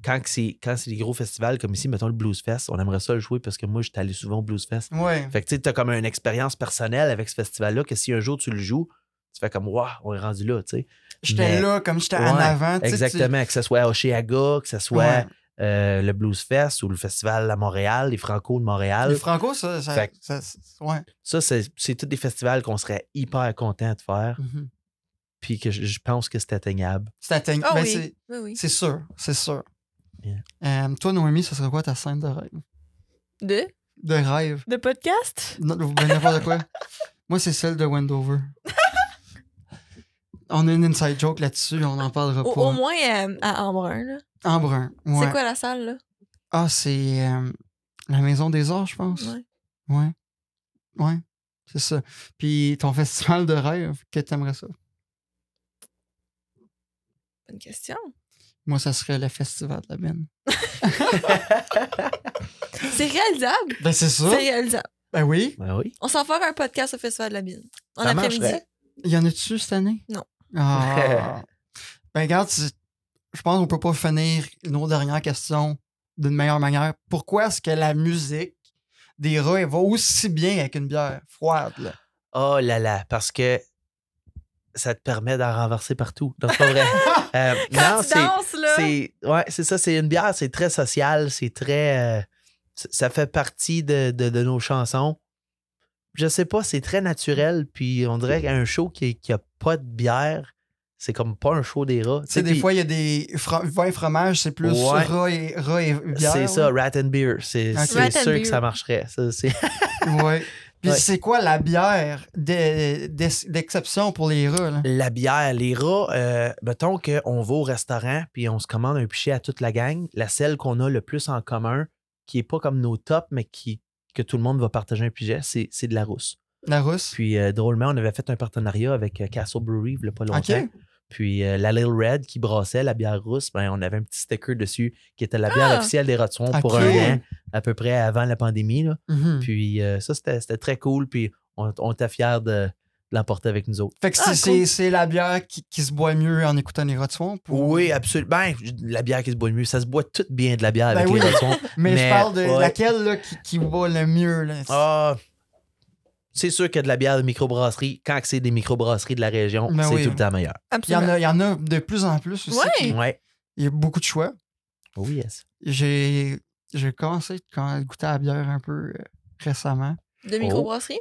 quand c'est quand c'est des gros festivals comme ici, mettons le Blues Fest, on aimerait ça le jouer parce que moi, j'étais allé souvent au Blues Fest. Ouais. Fait que tu sais, t'as comme une expérience personnelle avec ce festival-là que si un jour tu le joues, tu fais comme, waouh, on est rendu là, tu sais. J'étais Mais- là, comme j'étais en avant. tu- Exactement, que ce soit à Oshéaga, que ce soit Ouais. Euh, le Blues Fest ou le festival à Montréal, les Franco de Montréal. Les Franco, ça, ça, Fait ça- ça- ouais. Ça, c'est c'est tous des festivals qu'on serait hyper content de faire, Mhm. puis que je, je pense que c'est atteignable. C'est atteignable. Ah Ben, oui. c'est- Oui, oui. c'est sûr, c'est sûr. Yeah. Euh, toi, Noémie, ça serait quoi ta scène de rêve? De? De rêve? De podcast? Non, ben, n'importe quoi. Moi, c'est celle de Wendover. on a une inside joke là-dessus, on n'en parlera Au, pas. au moins euh, à Embrun, là. En brun. Ouais. C'est quoi la salle, là? Ah, c'est euh, la Maison des Arts, je pense. Ouais. Ouais. Ouais. C'est ça. Puis ton festival de rêve, que t'aimerais ça? Bonne question. Moi, ça serait le festival de la benne. C'est réalisable. Ben, c'est ça. C'est réalisable. Ben oui. Ben oui. On s'en fera un podcast au Festival de la Bine. En après-midi. Il y en a-tu cette année? Non. Ah. ben, regarde, je pense qu'on peut pas finir nos dernières questions d'une meilleure manière. Pourquoi est-ce que la musique des rats elle va aussi bien avec une bière froide? Là? Oh là là, parce que ça te permet d'en renverser partout. Donc, c'est pas vrai. Euh, Quand non, tu c'est. danses, là. C'est ouais, c'est ça, c'est une bière, c'est très social, c'est très euh, ça fait partie de, de- de nos chansons. Je sais pas, c'est très naturel, puis on dirait qu'un show qui, qui a pas de bière, c'est comme pas un show des rats. Tu sais, des puis fois, il y a des fro- vins et fromages, c'est plus Ouais. rat et, rat et bière. c'est ça. Rat and Beer. C'est sûr Beer. que ça marcherait. Ça, c'est- Ouais. Puis Ouais. c'est quoi la bière d'e- d'ex- d'exception pour les rats? Là? La bière, les rats, euh, mettons qu'on va au restaurant puis on se commande un pichet à toute la gang. La celle qu'on a le plus en commun, qui est pas comme nos tops, mais qui, que tout le monde va partager un pichet, c'est c'est de la rousse. La rousse? Puis euh, drôlement, on avait fait un partenariat avec euh, Castle Brewery il y a pas longtemps. Puis euh, la Little Red qui brassait la bière rousse, ben, on avait un petit sticker dessus qui était la bière Ah! officielle des Rotsons pour Ok. un an, à peu près avant la pandémie. Là. Mhm. Puis euh, ça, c'était c'était très cool. Puis on, on était fiers de l'emporter avec nous autres. Fait que Ah, c'est- cool. c'est c'est la bière qui, qui se boit mieux en écoutant les rats de swamp? ou- Oui, absolument. Ben, la bière qui se boit mieux, ça se boit tout bien de la bière Ben avec oui. les Rotsons. Mais, je Mais, parle de ouais. laquelle là, qui, qui va le mieux. Là? Ah, c'est sûr que de la bière de microbrasserie, quand c'est des microbrasseries de la région, Ben c'est oui. tout le temps meilleur. il, y en a, il y en a de plus en plus aussi. Ouais. qui- Ouais. Il y a beaucoup de choix. Oh yes. J'ai j'ai commencé quand à goûter à la bière un peu euh, récemment. De microbrasserie?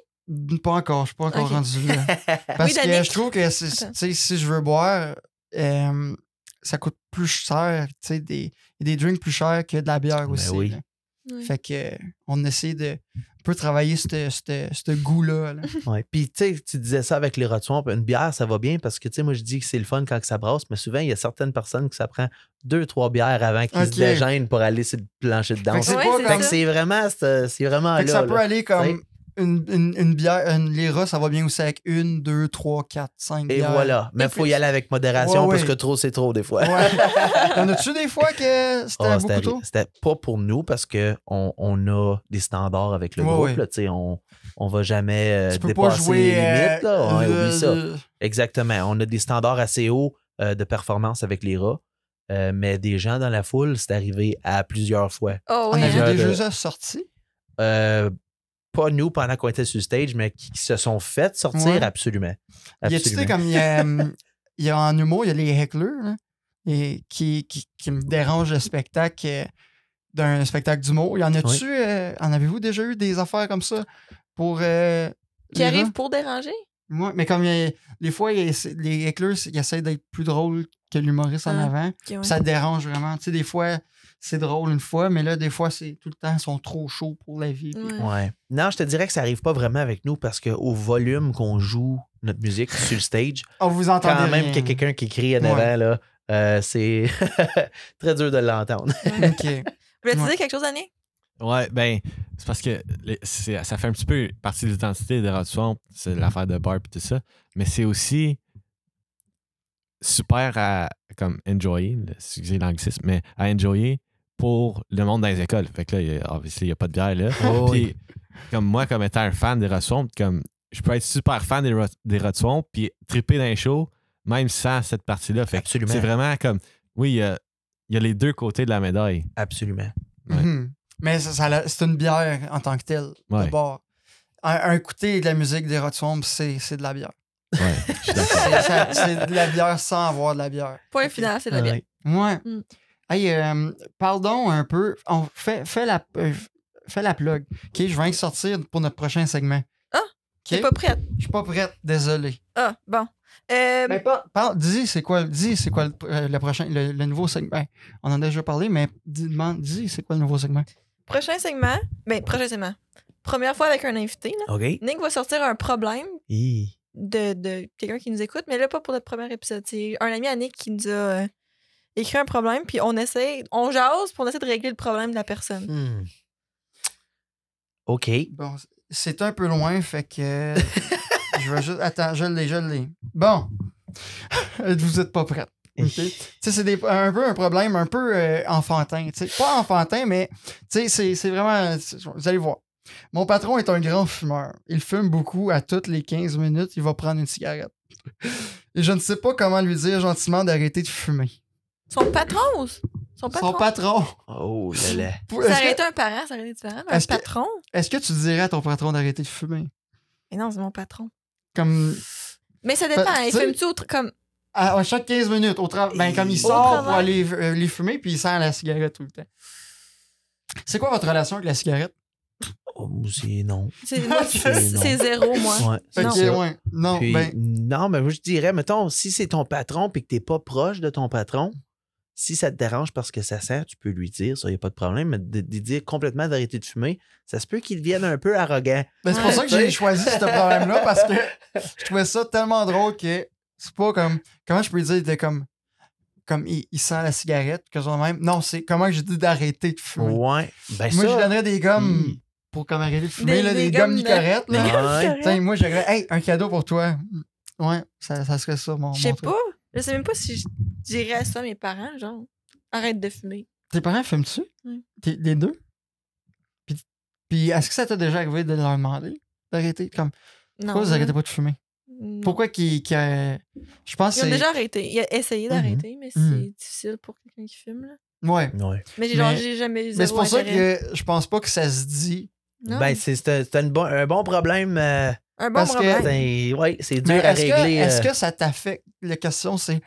Pas encore, je suis pas encore rendu là. Parce Oui, que je trouve que si je veux boire, euh, ça coûte plus cher. tu sais, Des, il y a des drinks plus chers que de la bière Ben aussi. oui. là. Oui. Fait que on essaie de un peu travailler ce ce goût-là. là. Ouais. Puis, tu sais, tu disais ça avec les rotsons, une bière, ça va bien parce que, tu sais, moi, je dis que c'est le fun quand que ça brasse, mais souvent, il y a certaines personnes qui ça prend deux, trois bières avant qu'ils Ok. se dégênent pour aller sur le plancher de Fait que danse. c'est Ouais, pas c'est Fait que ça. c'est vraiment, Fait que là. ça peut aller comme T'sais. Une, une, une bière, une, les rats, ça va bien aussi avec une, deux, trois, quatre, cinq Et bières. voilà. Mais il faut y aller avec modération Ouais, parce que trop, c'est trop, des fois. Ouais. Y'en a-tu des fois que c'était Ah, beaucoup trop? c'était pas pour nous parce qu'on on a des standards avec le Ouais, groupe. Là, on, on va jamais euh, dépasser pas jouer les limites. euh, là. Ouais, le- oublie ça. le- Exactement. On a des standards assez hauts euh, de performance avec les rats. Euh, mais des gens dans la foule, c'est arrivé à plusieurs fois. Oh, On avait des de- jeux sortis. Pas nous pendant qu'on était sur stage, mais qui, qui se sont fait sortir Ouais. absolument. Y a-tu sais, Absolument. comme il y a, hum, il y a en humour, il y a les hecklers. et qui, qui, qui me dérange le spectacle euh, d'un spectacle d'humour. Y en a-tu, euh, en avez-vous déjà eu des affaires comme ça pour. euh, Qui les arrive gens? pour déranger? Ouais, mais comme des fois, les éclairs, ils essaient d'être plus drôles que l'humoriste en Ah, avant. Ouais. Ça dérange vraiment. Tu sais, des fois, c'est drôle une fois, mais là, des fois, c'est tout le temps, ils sont trop chauds pour la vie. puis- Ouais. Ouais. Non, je te dirais que ça arrive pas vraiment avec nous parce qu'au volume qu'on joue notre musique sur le stage, On vous entendez quand même qu'il y a quelqu'un qui crie en Ouais. avant, là, euh, c'est très dur de l'entendre. OK. Voulais-tu Ouais. dire quelque chose, Annie? Ouais, ben, c'est parce que les- ça fait un petit peu partie de l'identité de Swamp, c'est l'affaire de bar et tout ça, mais c'est aussi super à comme enjoyer, excusez l'anglicisme, mais à enjoyer pour le monde dans les écoles. Fait que là, il a- n'y a pas de bière là. Oh, Puis, comme moi, comme étant un fan des Rod Swamp, comme je peux être super fan des, des puis triper dans les shows, même sans cette partie-là. Fait que Absolument. c'est vraiment comme, oui, il y a, il y a les deux côtés de la médaille. Absolument. Ouais. Mhm. Mais ça, ça l'a- c'est une bière en tant que telle. Ouais. de bord. Un, un côté de la musique des Rod Swamp, c'est c'est de la bière. Ouais, je suis d'accord. C'est de la bière sans avoir de la bière. Point final, c'est la bien. Ouais. Ouais. Mm. Hey, euh, pardon un peu. On fait, fait, la, euh, fait la plug. OK, je viens de sortir pour notre prochain segment. Ah, OK? T'es pas prête? Je suis pas prête, désolé. Ah, bon. Euh, Mais pas, pas- dis, c'est quoi, dis, c'est quoi le, euh, le prochain, le, le nouveau segment? Ben, on en a déjà parlé, mais dis, demande- dis, c'est quoi le nouveau segment? prochain segment. Ben, prochain segment. Première fois avec un invité, là. OK. Nick va sortir un problème Hi. De, de quelqu'un qui nous écoute, mais là, pas pour notre premier épisode. C'est un ami à Nick qui nous a euh, écrit un problème, puis on essaie, on jase, puis on essaie de régler le problème de la personne. Hmm. OK. Bon, c'est un peu loin, fait que. je vais juste. Attends, je l'ai, je l'ai. Bon. Vous êtes pas prêts. OK? Tu sais, c'est des- un peu un problème un peu euh, enfantin. tu sais. Pas enfantin, mais tu sais, c'est c'est vraiment. Vous allez voir. Mon patron est un grand fumeur. Il fume beaucoup. À toutes les 15 minutes, il va prendre une cigarette. Et je ne sais pas comment lui dire gentiment d'arrêter de fumer. Son patron ou son patron? Son patron? Oh là là. Pour- Ça aurait que, été un parent, ça aurait été différent. mais Un Est-ce que- patron? est-ce que tu dirais à ton patron d'arrêter de fumer? Mais non, c'est mon patron. Comme. Mais ça dépend. Ben, il fume-tu comme. À, à chaque 15 minutes, au tra- ben, comme il sort pour aller euh, les fumer, puis il sent la cigarette tout le temps. C'est quoi votre relation avec la cigarette? Oh, c'est non. C'est zéro, moi. Ouais, c'est Non. Ok, ça. ouais. Non, Puis, ben, non, mais moi, je dirais, mettons, si c'est ton patron puis que t'es pas proche de ton patron, si ça te dérange parce que ça sent, tu peux lui dire, ça, y a pas de problème, mais de, de dire complètement d'arrêter de fumer, ça se peut qu'il devienne un peu arrogant. ben, c'est pour Ouais. ça que j'ai choisi ce problème-là, parce que je trouvais ça tellement drôle que c'est pas comme. Comment je peux dire, de comme. Comme il, il sent la cigarette, que même. Non, c'est comment que j'ai dit d'arrêter de fumer. Ouais. Ben Moi, je ça, donnerais des gommes hi. Pour comme arrêter de fumer, Des- là, des, des gommes gommes de- là. Ouais. Moi, j'aurais, hey, un cadeau pour toi. Ouais, ça, ça serait ça, mon. Je sais pas. Je sais même pas si je dirais ça à mes parents, genre. Arrête de fumer. Tes parents fument-tu? Oui. Les deux? Puis, puis est-ce que ça t'a déjà arrivé de leur demander d'arrêter? Comme, Non. pourquoi vous arrêtez pas de fumer? Non. Pourquoi qu'ils. euh, je pense Ils ont c'est. déjà arrêté. Ils ont essayé d'arrêter, mais c'est Mhm. difficile pour quelqu'un qui fume, là. Ouais. Ouais. Mais j'ai jamais eu Mais c'est pour ça que je pense pas que ça se dit. Ben, c'est un, bon, un bon problème. euh, un bon parce que- problème. c'est ouais, c'est dur à est-ce que, régler. est-ce euh, que ça t'affecte? La question, c'est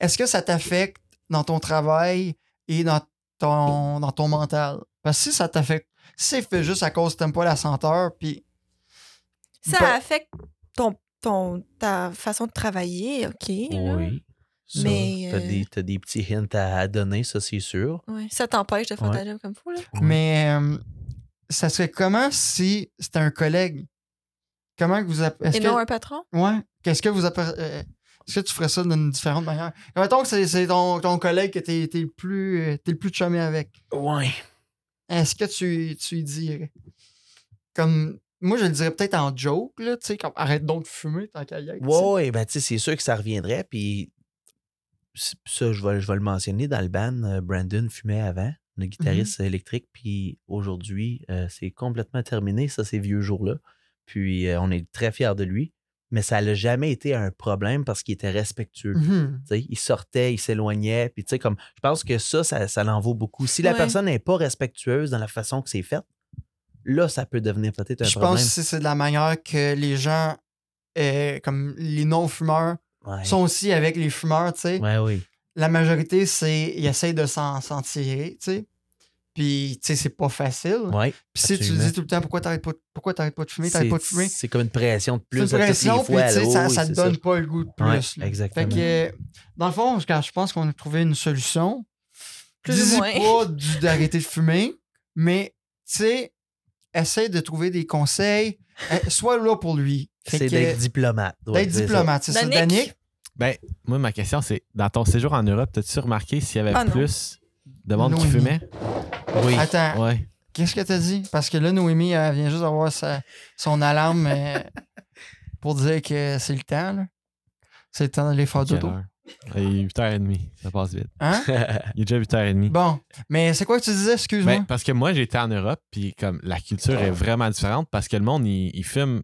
est-ce que ça t'affecte dans ton travail et dans ton, dans ton mental? Parce que si ça t'affecte, si c'est fait juste à cause que t'aimes pas la senteur, puis. Ça affecte ton, ton, ta façon de travailler, OK. Oui. Ça, Mais, T'as euh, des, t'as des petits hints à, à donner, ça, c'est sûr. Ouais, ça t'empêche de faire Ouais. ta job comme faut, là. Mais euh, ça serait comment si c'était un collègue? Comment que vous Et que, non un patron? Ouais. Qu'est-ce que vous euh, Est-ce que tu ferais ça d'une différente manière? Mettons que c'est, c'est ton, ton collègue que t'es, t'es le plus euh, t'es le plus chumé avec. Ouais. Est-ce que tu, tu dirais? Comme moi je le dirais peut-être en joke, là, tu sais, comme arrête donc de fumer tant qu'à y. Ouais, ben, tu sais, c'est sûr que ça reviendrait. Puis, ça, je vais, je vais le mentionner dans le band. euh, Brandon fumait avant, le guitariste Mhm. électrique. Puis, aujourd'hui, euh, c'est complètement terminé, ça, ces vieux jours-là. Puis, euh, on est très fiers de lui. Mais ça n'a jamais été un problème parce qu'il était respectueux. Tu sais, il sortait, il s'éloignait. Puis, tu sais, comme, je pense que ça, ça, ça l'en vaut beaucoup. Si la Ouais. personne n'est pas respectueuse dans la façon que c'est fait, là, ça peut devenir peut-être un Je problème. pense que c'est de la manière que les gens, euh, comme les non-fumeurs, Ouais. sont aussi avec les fumeurs, tu sais. Ouais, oui. la majorité, c'est. Ils essayent de s'en tirer, tu sais. Puis, tu sais, c'est pas facile. Ouais. Puis si tu absolument. dis tout le temps pourquoi t'arrêtes pas, pourquoi t'arrêtes pas de fumer, t'arrêtes C'est pas de fumer? c'est comme une pression de C'est plus une toutes les pression, puis tu sais, ça, Oui, ça te c'est donne pas le goût de plus. Ouais, là. Fait exactement. que, dans le fond, je je pense qu'on a trouvé une solution. Plus ou Dis moins. pas d'arrêter de fumer, mais tu sais, essaie de trouver des conseils. Eh, Sois là pour lui. C'est d'être diplomate. d'être c'est ça. diplomate, c'est ça. Danick? Ben, moi, ma question, c'est dans ton séjour en Europe, t'as-tu remarqué s'il y avait Ah, non. plus de monde qui Noémie. fumait? Oui. attends, Ouais. qu'est-ce que t'as dit? Parce que là, Noémie, elle vient juste d'avoir sa- son alarme euh, pour dire que c'est le temps. là. C'est le temps d'aller faire heure? Il est 8h30. Ça passe vite. Hein? Il est déjà 8h30. Bon, mais c'est quoi que tu disais? Excuse-moi? Ben, parce que moi, j'étais en Europe, puis comme la culture est vraiment différente parce que le monde, il, il fume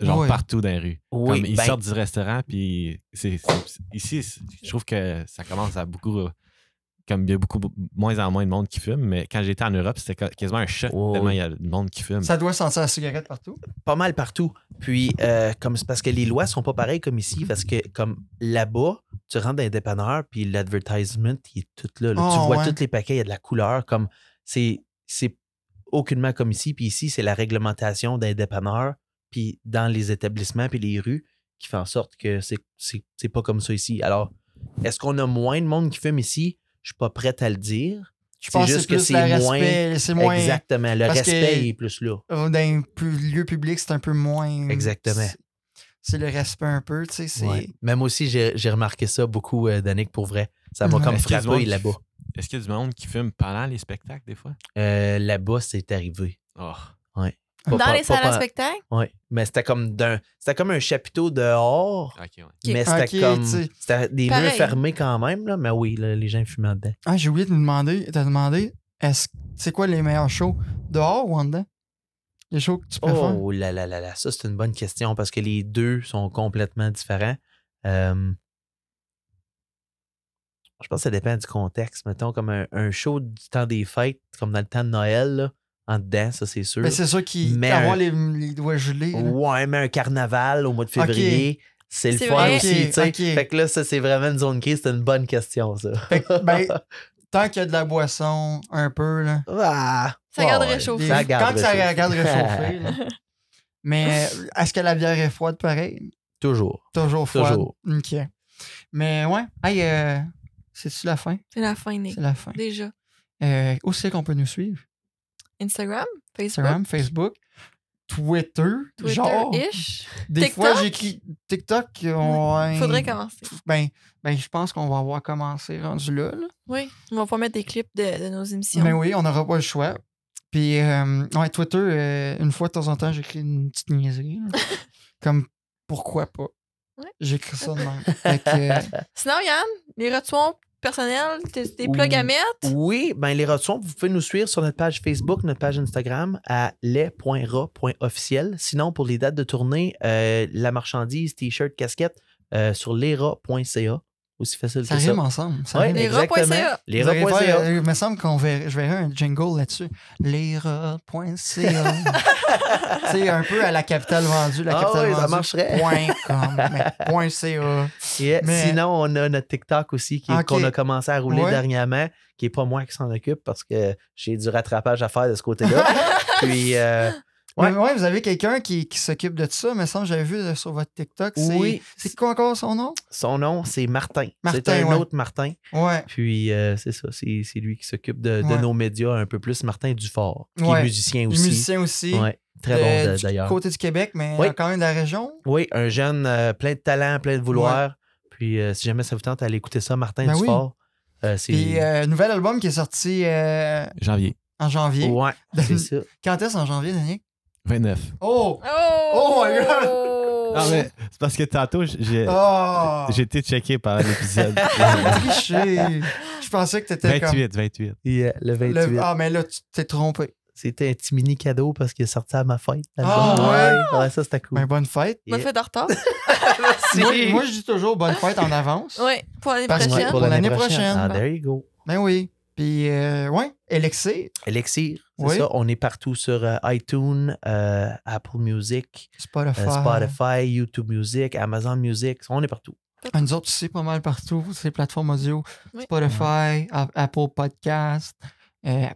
genre partout dans les rues. Oui, Comme ils ben- sortent du restaurant, puis c'est, c'est- ici, c'est- je trouve que ça commence à beaucoup. Comme il y a beaucoup moins en moins de monde qui fume, mais quand j'étais en Europe, c'était quasiment un choc tellement il y a de monde qui fume. Ça doit sentir la cigarette partout? pas mal partout. Puis, euh, comme c'est parce que les lois sont pas pareilles comme ici, parce que comme là-bas, tu rentres dans les dépanneurs, puis l'advertisement, il est tout là. là. tu Oh, vois ouais. tous les paquets, il y a de la couleur. Comme c'est, c'est aucunement comme ici. Puis ici, c'est la réglementation des dépanneurs, puis dans les établissements, puis les rues, qui fait en sorte que c'est, c'est, c'est pas comme ça ici. Alors, est-ce qu'on a moins de monde qui fume ici? Je suis pas prête à le dire. Je C'est pense juste que que c'est moins-. Exactement. Le respect est plus là. euh, Dans un lieu public, c'est un peu moins. Exactement. c'est- le respect un peu, tu sais. c'est- Ouais. Même aussi, j'ai j'ai remarqué ça beaucoup, euh, Danick, pour vrai. Ça m'a Ouais. comme frappé là-bas. Est-ce qu'il y a du monde qui fume pendant les spectacles, des fois? Euh, là-bas, c'est arrivé. Oh. Pas- Dans pas- les pas- salles à pas- spectacle? Ouais. Mais c'était comme d'un. C'était comme un chapiteau dehors. Ouais. Mais c'était comme. C'était des Pareil. murs fermés quand même, là. Mais oui, là, les gens fumaient dedans. Ah, j'ai oublié de te demander. T'as demandé, est-ce c'est quoi les meilleurs shows? Dehors ou en dedans? Les shows que tu préfères? Oh là là là là. Ça, c'est une bonne question parce que les deux sont complètement différents. Euh, Je pense que ça dépend du contexte. Mettons, comme un, un show du temps des fêtes, comme dans le temps de Noël, là, en dedans, ça, c'est sûr. Mais Ben, c'est sûr qu'il Mais avoir un- les, les doigts gelés. là. Ouais, mais un carnaval au mois de février, c'est le C'est fun vrai. aussi. Ok, tu sais. ok. Fait que là, ça, c'est vraiment une zone grise. C'est une bonne question, ça. Fait que, ben, tant qu'il y a de la boisson, un peu, là. Ah, Ça garde ouais, réchauffé. Ça garde quand ça réchauffé. garde réchauffé. là. Mais euh, est-ce que la bière est froide pareil? Toujours. Toujours froide? Toujours. OK. Mais ouais. Hey, euh, c'est-tu la fin? C'est la fin, Nick. C'est la fin. Déjà. Euh, où c'est qu'on peut nous suivre? Instagram, Facebook, Instagram, Facebook, Twitter. genre, Twitter-ish? des TikTok? fois, j'écris TikTok. ouais. Faudrait commencer. Ben, ben, je pense qu'on va avoir commencé rendu là. là. Oui, on va pas mettre des clips de, de nos émissions. Mais oui, on n'aura pas le choix. Puis, euh, ouais, Twitter, euh, une fois de temps en temps, j'écris une petite niaiserie. Comme, pourquoi pas? Ouais. J'écris ça de même. Que, euh, Sinon, Yann, les retours personnels, tes, tes plugs à mettre? Oui, ben les retours, vous pouvez nous suivre sur notre page Facebook, notre page Instagram à les.ra.officiel. Sinon, pour les dates de tournée, euh, la marchandise, t-shirt, casquette euh, sur lera.ca. Aussi facile ça que ça. rime ensemble. Ça Ouais, rime. Faire, euh, il me semble qu'on verrait, je verrais un jingle là-dessus. Lera.ca. tu sais, un peu à la capitale vendue, la Ah capitale oui, ça vendue. marcherait. Point com, mais point .ca. Yeah. Mais- Sinon, on a notre TikTok aussi qu'on a commencé à rouler Ouais. dernièrement, qui n'est pas moi qui s'en occupe parce que j'ai du rattrapage à faire de ce côté-là. Puis, euh, Ouais. Ouais, vous avez quelqu'un qui, qui s'occupe de ça, mais ça, j'avais vu euh, sur votre TikTok. C'est, Oui. C'est quoi encore son nom? son nom, c'est Martin. C'est Martin, un ouais. autre Martin. Ouais. Puis, euh, c'est ça, c'est c'est lui qui s'occupe de, de Ouais. nos médias un peu plus. Martin Dufort, qui Ouais. est musicien aussi. musicien aussi. Ouais, très de- bon de- du d'ailleurs. côté du Québec, mais Oui. euh, quand même de la région. Oui, un jeune euh, plein de talent, plein de vouloir. Puis, euh, si jamais ça vous tente, allez écouter ça, Martin Ben oui. Dufort. Euh, c'est... Puis, euh, nouvel album qui est sorti euh, Janvier. en janvier. Ouais, c'est ça. Quand est-ce en janvier, Daniel? 29. Oh! Oh! Oh my God! Non, mais c'est parce que tantôt, j'ai Oh! j'ai été checké par l'épisode. triché. Je pensais que t'étais comme... 28, 28. Yeah, le 28. Le- Ah, mais là, tu t'es trompé. C'était un petit mini cadeau parce qu'il est sorti à ma fête. Ah, ouais? Ouais, ça, c'était cool. Ben, bonne fête. Bonne Yeah. fête en retard. Moi, moi, je dis toujours bonne fête en avance. oui, pour l'année prochaine. Ouais, pour l'année prochaine. Ah, there you go. Ben oui. Puis, euh, ouais, Elixir, Elixir, c'est Oui. ça. On est partout sur euh, iTunes, euh, Apple Music, Spotify. euh, Spotify, YouTube Music, Amazon Music. On est partout. Nous autres aussi, pas mal partout, ces plateformes audio. Oui. Spotify, Apple Podcast, euh,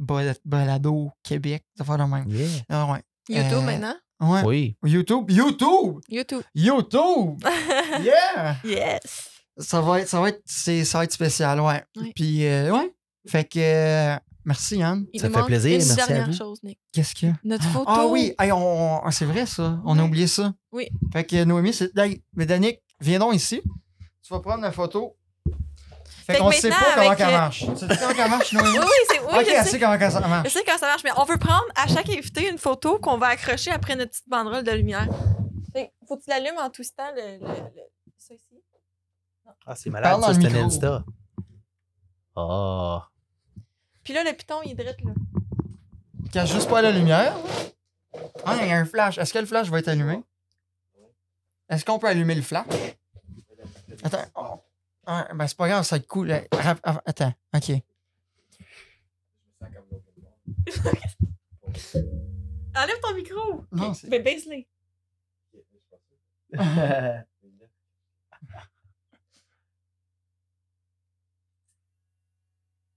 Balado, Québec, ça fait de même. Yeah. Ah, ouais. YouTube Euh, maintenant? Ouais. Oui. YouTube, YouTube, YouTube. YouTube, yeah! yes! Ça va être, ça va être, c'est- ça va être spécial, ouais. Oui. Puis, euh, ouais. Fait que, euh, merci Yann. Il Ça fait plaisir, Une merci à dernière vous. chose, Nick. Qu'est-ce qu'il y a? Notre photo. Ah oui, hey, on, on- ah, c'est vrai ça. On a oublié ça. Oui. Fait que Noémie, c'est. Hey, mais Danick, viens donc ici. Tu vas prendre la photo. Fait, Fait que qu'on sait pas comment elle euh, marche. Tu sais comment elle marche, Noémie? Oui, oui, c'est, oui, ok, je elle sais. sait comment ça Je marche. sais comment ça marche, mais on veut prendre à chaque invité une photo qu'on va accrocher après notre petite banderole de lumière. Fait que faut que tu l'allumes en twistant le, le, le- ça ici. Ah, c'est Parle malade, dans ça, c'est un. Insta. Oh. Puis là, le piton, il est direct là. Cache juste pas la lumière. Ah, il y a un flash. Est-ce que le flash va être allumé? Est-ce qu'on peut allumer le flash? Attends. Oh. Ah, ben, c'est pas grave, ça va être cool. Attends, ok. Enlève ton micro! Non, c'est- Ben, baisse-le.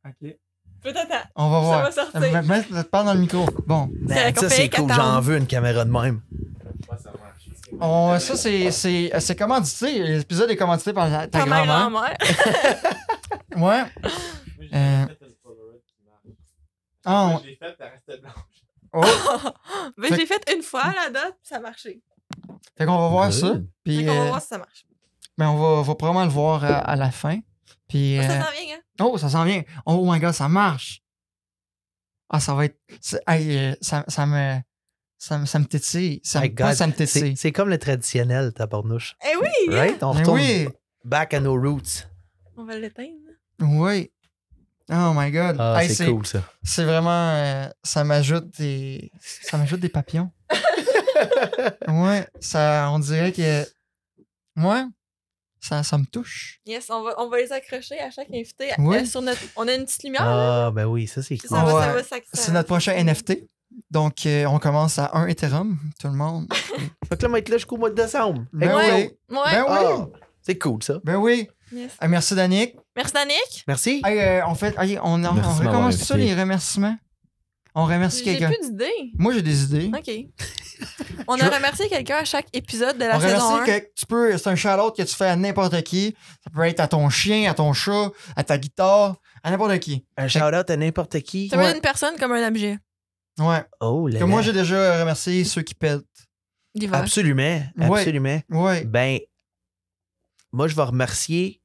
Ok. Peut-être. On va Ça voir. va sortir. Mets- Mets parle dans le micro. Bon. Man, ça, c'est cool. J'en veux une caméra de même. On- ça, c'est, c'est, c'est commandité. L'épisode est commandité par ta, ta Ta mère grand-mère. grand-mère. Ouais. Euh, Ah, on- Je l'ai faite, elle restait blanche. oh. Ben, Fait- je l'ai fait une fois à la date, puis ça a marché. Fait qu'on va voir ça. Puis, Fait qu'on va euh, voir si ça marche. ben, on va, va probablement le voir à, à la fin. Puis, Ça euh, s'en vient, hein? oh, ça s'en vient. Oh my god, ça marche. Ah, ça va être. hey, euh, ça, ça me. Ça, me- ça me tétille. Ça me, My pas God, ça me C'est tétille. c'est comme le traditionnel, tabarnouche. Eh oui! Right? On retourne oui. back à nos roots. On va l'éteindre. Oui. Oh my god. Ah, Hey, c'est cool, ça. C'est vraiment. euh, ça m'ajoute des. Ça m'ajoute des papillons. ouais, ça. On dirait que. Ouais. Ça, ça me touche. Yes, on va, on va les accrocher à chaque invité. Oui. euh, sur notre, on a une petite lumière. là, Ah, ben oui, ça, c'est cool. ça, va, Ouais. ça va s'ac- ça- C'est notre prochain NFT. Donc, euh, on commence à un Ethereum, tout le monde. Fait que là, on va être là jusqu'au mois de décembre. Ben oui. Ouais. Ben oui. Ah, c'est cool, ça. Ben oui. Yes. Ah, merci, Danick. Merci, Danick. Merci. Hey, euh, on fait. hey, on, on, m'avoir recommence ça, les remerciements. On remercie J'ai quelqu'un. plus d'idées. Moi, j'ai des idées. OK. On a remercié quelqu'un à chaque épisode de la On saison 1. remercie que tu peux. C'est un shout-out que tu fais à n'importe qui. Ça peut être à ton chien, à ton chat, à ta guitare, à n'importe qui. Un shout-out à n'importe qui. Ça veut Ouais. une personne comme un objet. Ouais. Oh là Que moi, j'ai déjà remercié ceux qui pètent. Absolument. Ouais. Absolument. Ouais. Ben, moi, je vais remercier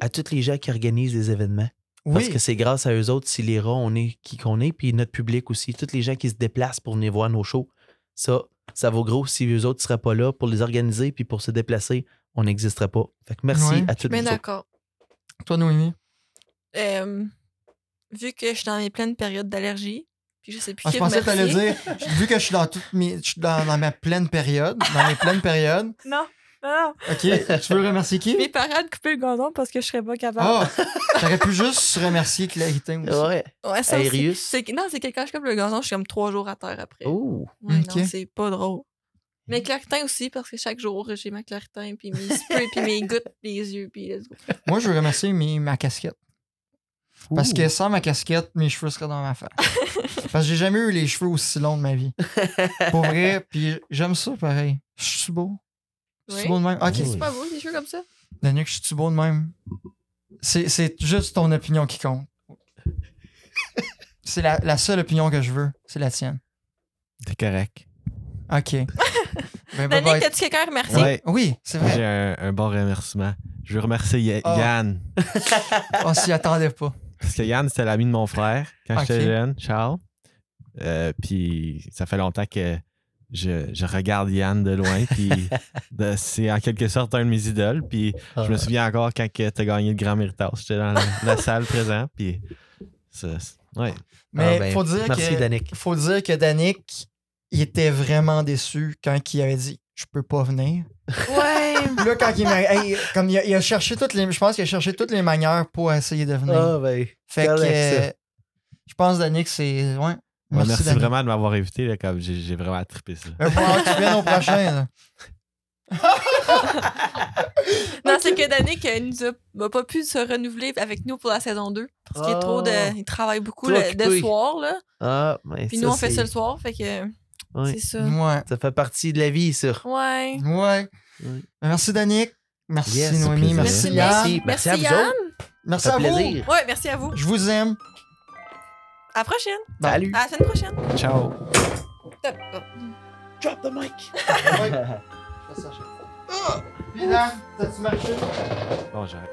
à tous les gens qui organisent des événements. Parce que c'est grâce à eux autres si les rats, on est qui qu'on est, puis notre public aussi, tous les gens qui se déplacent pour venir voir nos shows. Ça, ça vaut gros si eux autres ne seraient pas là pour les organiser puis pour se déplacer, on n'existerait pas. Fait que merci Ouais. à Je tous suis bien les autres. d'accord. Toi, Noémie? Euh, vu que je suis dans mes pleines périodes d'allergie, puis je sais plus Ah, qui je pensais que t'allais remercier. dire, vu que je suis dans toutes mes, je suis dans, dans ma pleine période, dans mes pleines périodes. Non, non, non. Ok, tu veux remercier qui? Mes parents de couper le gazon parce que je serais pas capable. Ah, j'aurais pu juste remercier Claritin aussi. Ouais. Ouais, ça aussi. C'est Non, c'est que quand je coupe le gazon, je suis comme trois jours à terre après. Oh. Ouais, Ok. non, c'est pas drôle. Mais claritin aussi, parce que chaque jour, j'ai ma claritin, puis mes sprays, puis mes gouttes, les yeux, puis let's go. Moi, je veux remercier mes- ma casquette. Parce Ouh. que sans ma casquette, mes cheveux seraient dans ma face. Parce que j'ai jamais eu les cheveux aussi longs de ma vie. Pour vrai, puis j'aime ça pareil. Je suis beau. Je suis beau de même? Ok. C'est pas beau, des cheveux comme ça? Danick, je suis beau de même? C'est c'est juste ton opinion qui compte. C'est la, la seule opinion que je veux. C'est la tienne. T'es correct. Ok. Ben, Danick, t'as-tu quelqu'un à remercier? Ouais. Oui, c'est vrai. J'ai un, un bon remerciement. Je veux remercier Ah. Yann. On s'y attendait pas. Parce que Yann, c'était l'ami de mon frère quand j'étais jeune, Charles. Euh, puis ça fait longtemps que je, je regarde Yann de loin. Puis c'est en quelque sorte un de mes idoles. Puis je me Ah. souviens encore quand tu as gagné le Grand Méritage. J'étais dans la, la salle présent. Puis ça, ouais. Mais Ah, ben, faut dire Merci, que Danick. faut dire que Danick, il était vraiment déçu quand il avait dit je peux pas venir. Ouais. Là quand il m'a hey, comme il a, il a cherché toutes les je pense qu'il a cherché toutes les manières pour essayer de venir. Ah, ben. fait que euh, je pense Danick c'est ouais. Ouais, Merci, vraiment de m'avoir invité. là, comme j'ai, j'ai vraiment trippé ça. Mais faut que tu viennes au prochain. là. Non, c'est que Danick euh, nous a, a pas pu se renouveler avec nous pour la saison 2. Parce qu'il est trop de. Ah. Il travaille beaucoup le, de occupé. soir, là. Ah, mais Puis ça, nous, on fait c'est- ça le soir. Fait que. Ouais. C'est ça. Ouais. Ça fait partie de la vie, ça. Ouais. Ouais. Ouais. Merci, Danick. Merci, Yes, Noémie. Merci, Merci, Yann. Merci. Merci, à vous autres. Merci Ça à fait vous. plaisir. Ouais, merci à vous. Je vous aime. À la prochaine. Salut. À la semaine prochaine. Ciao. Top. Drop the mic. Ouais. Je fais ça à chaque fois. Ah! Puis, Dan, ça tu marché? Bon, j'arrête.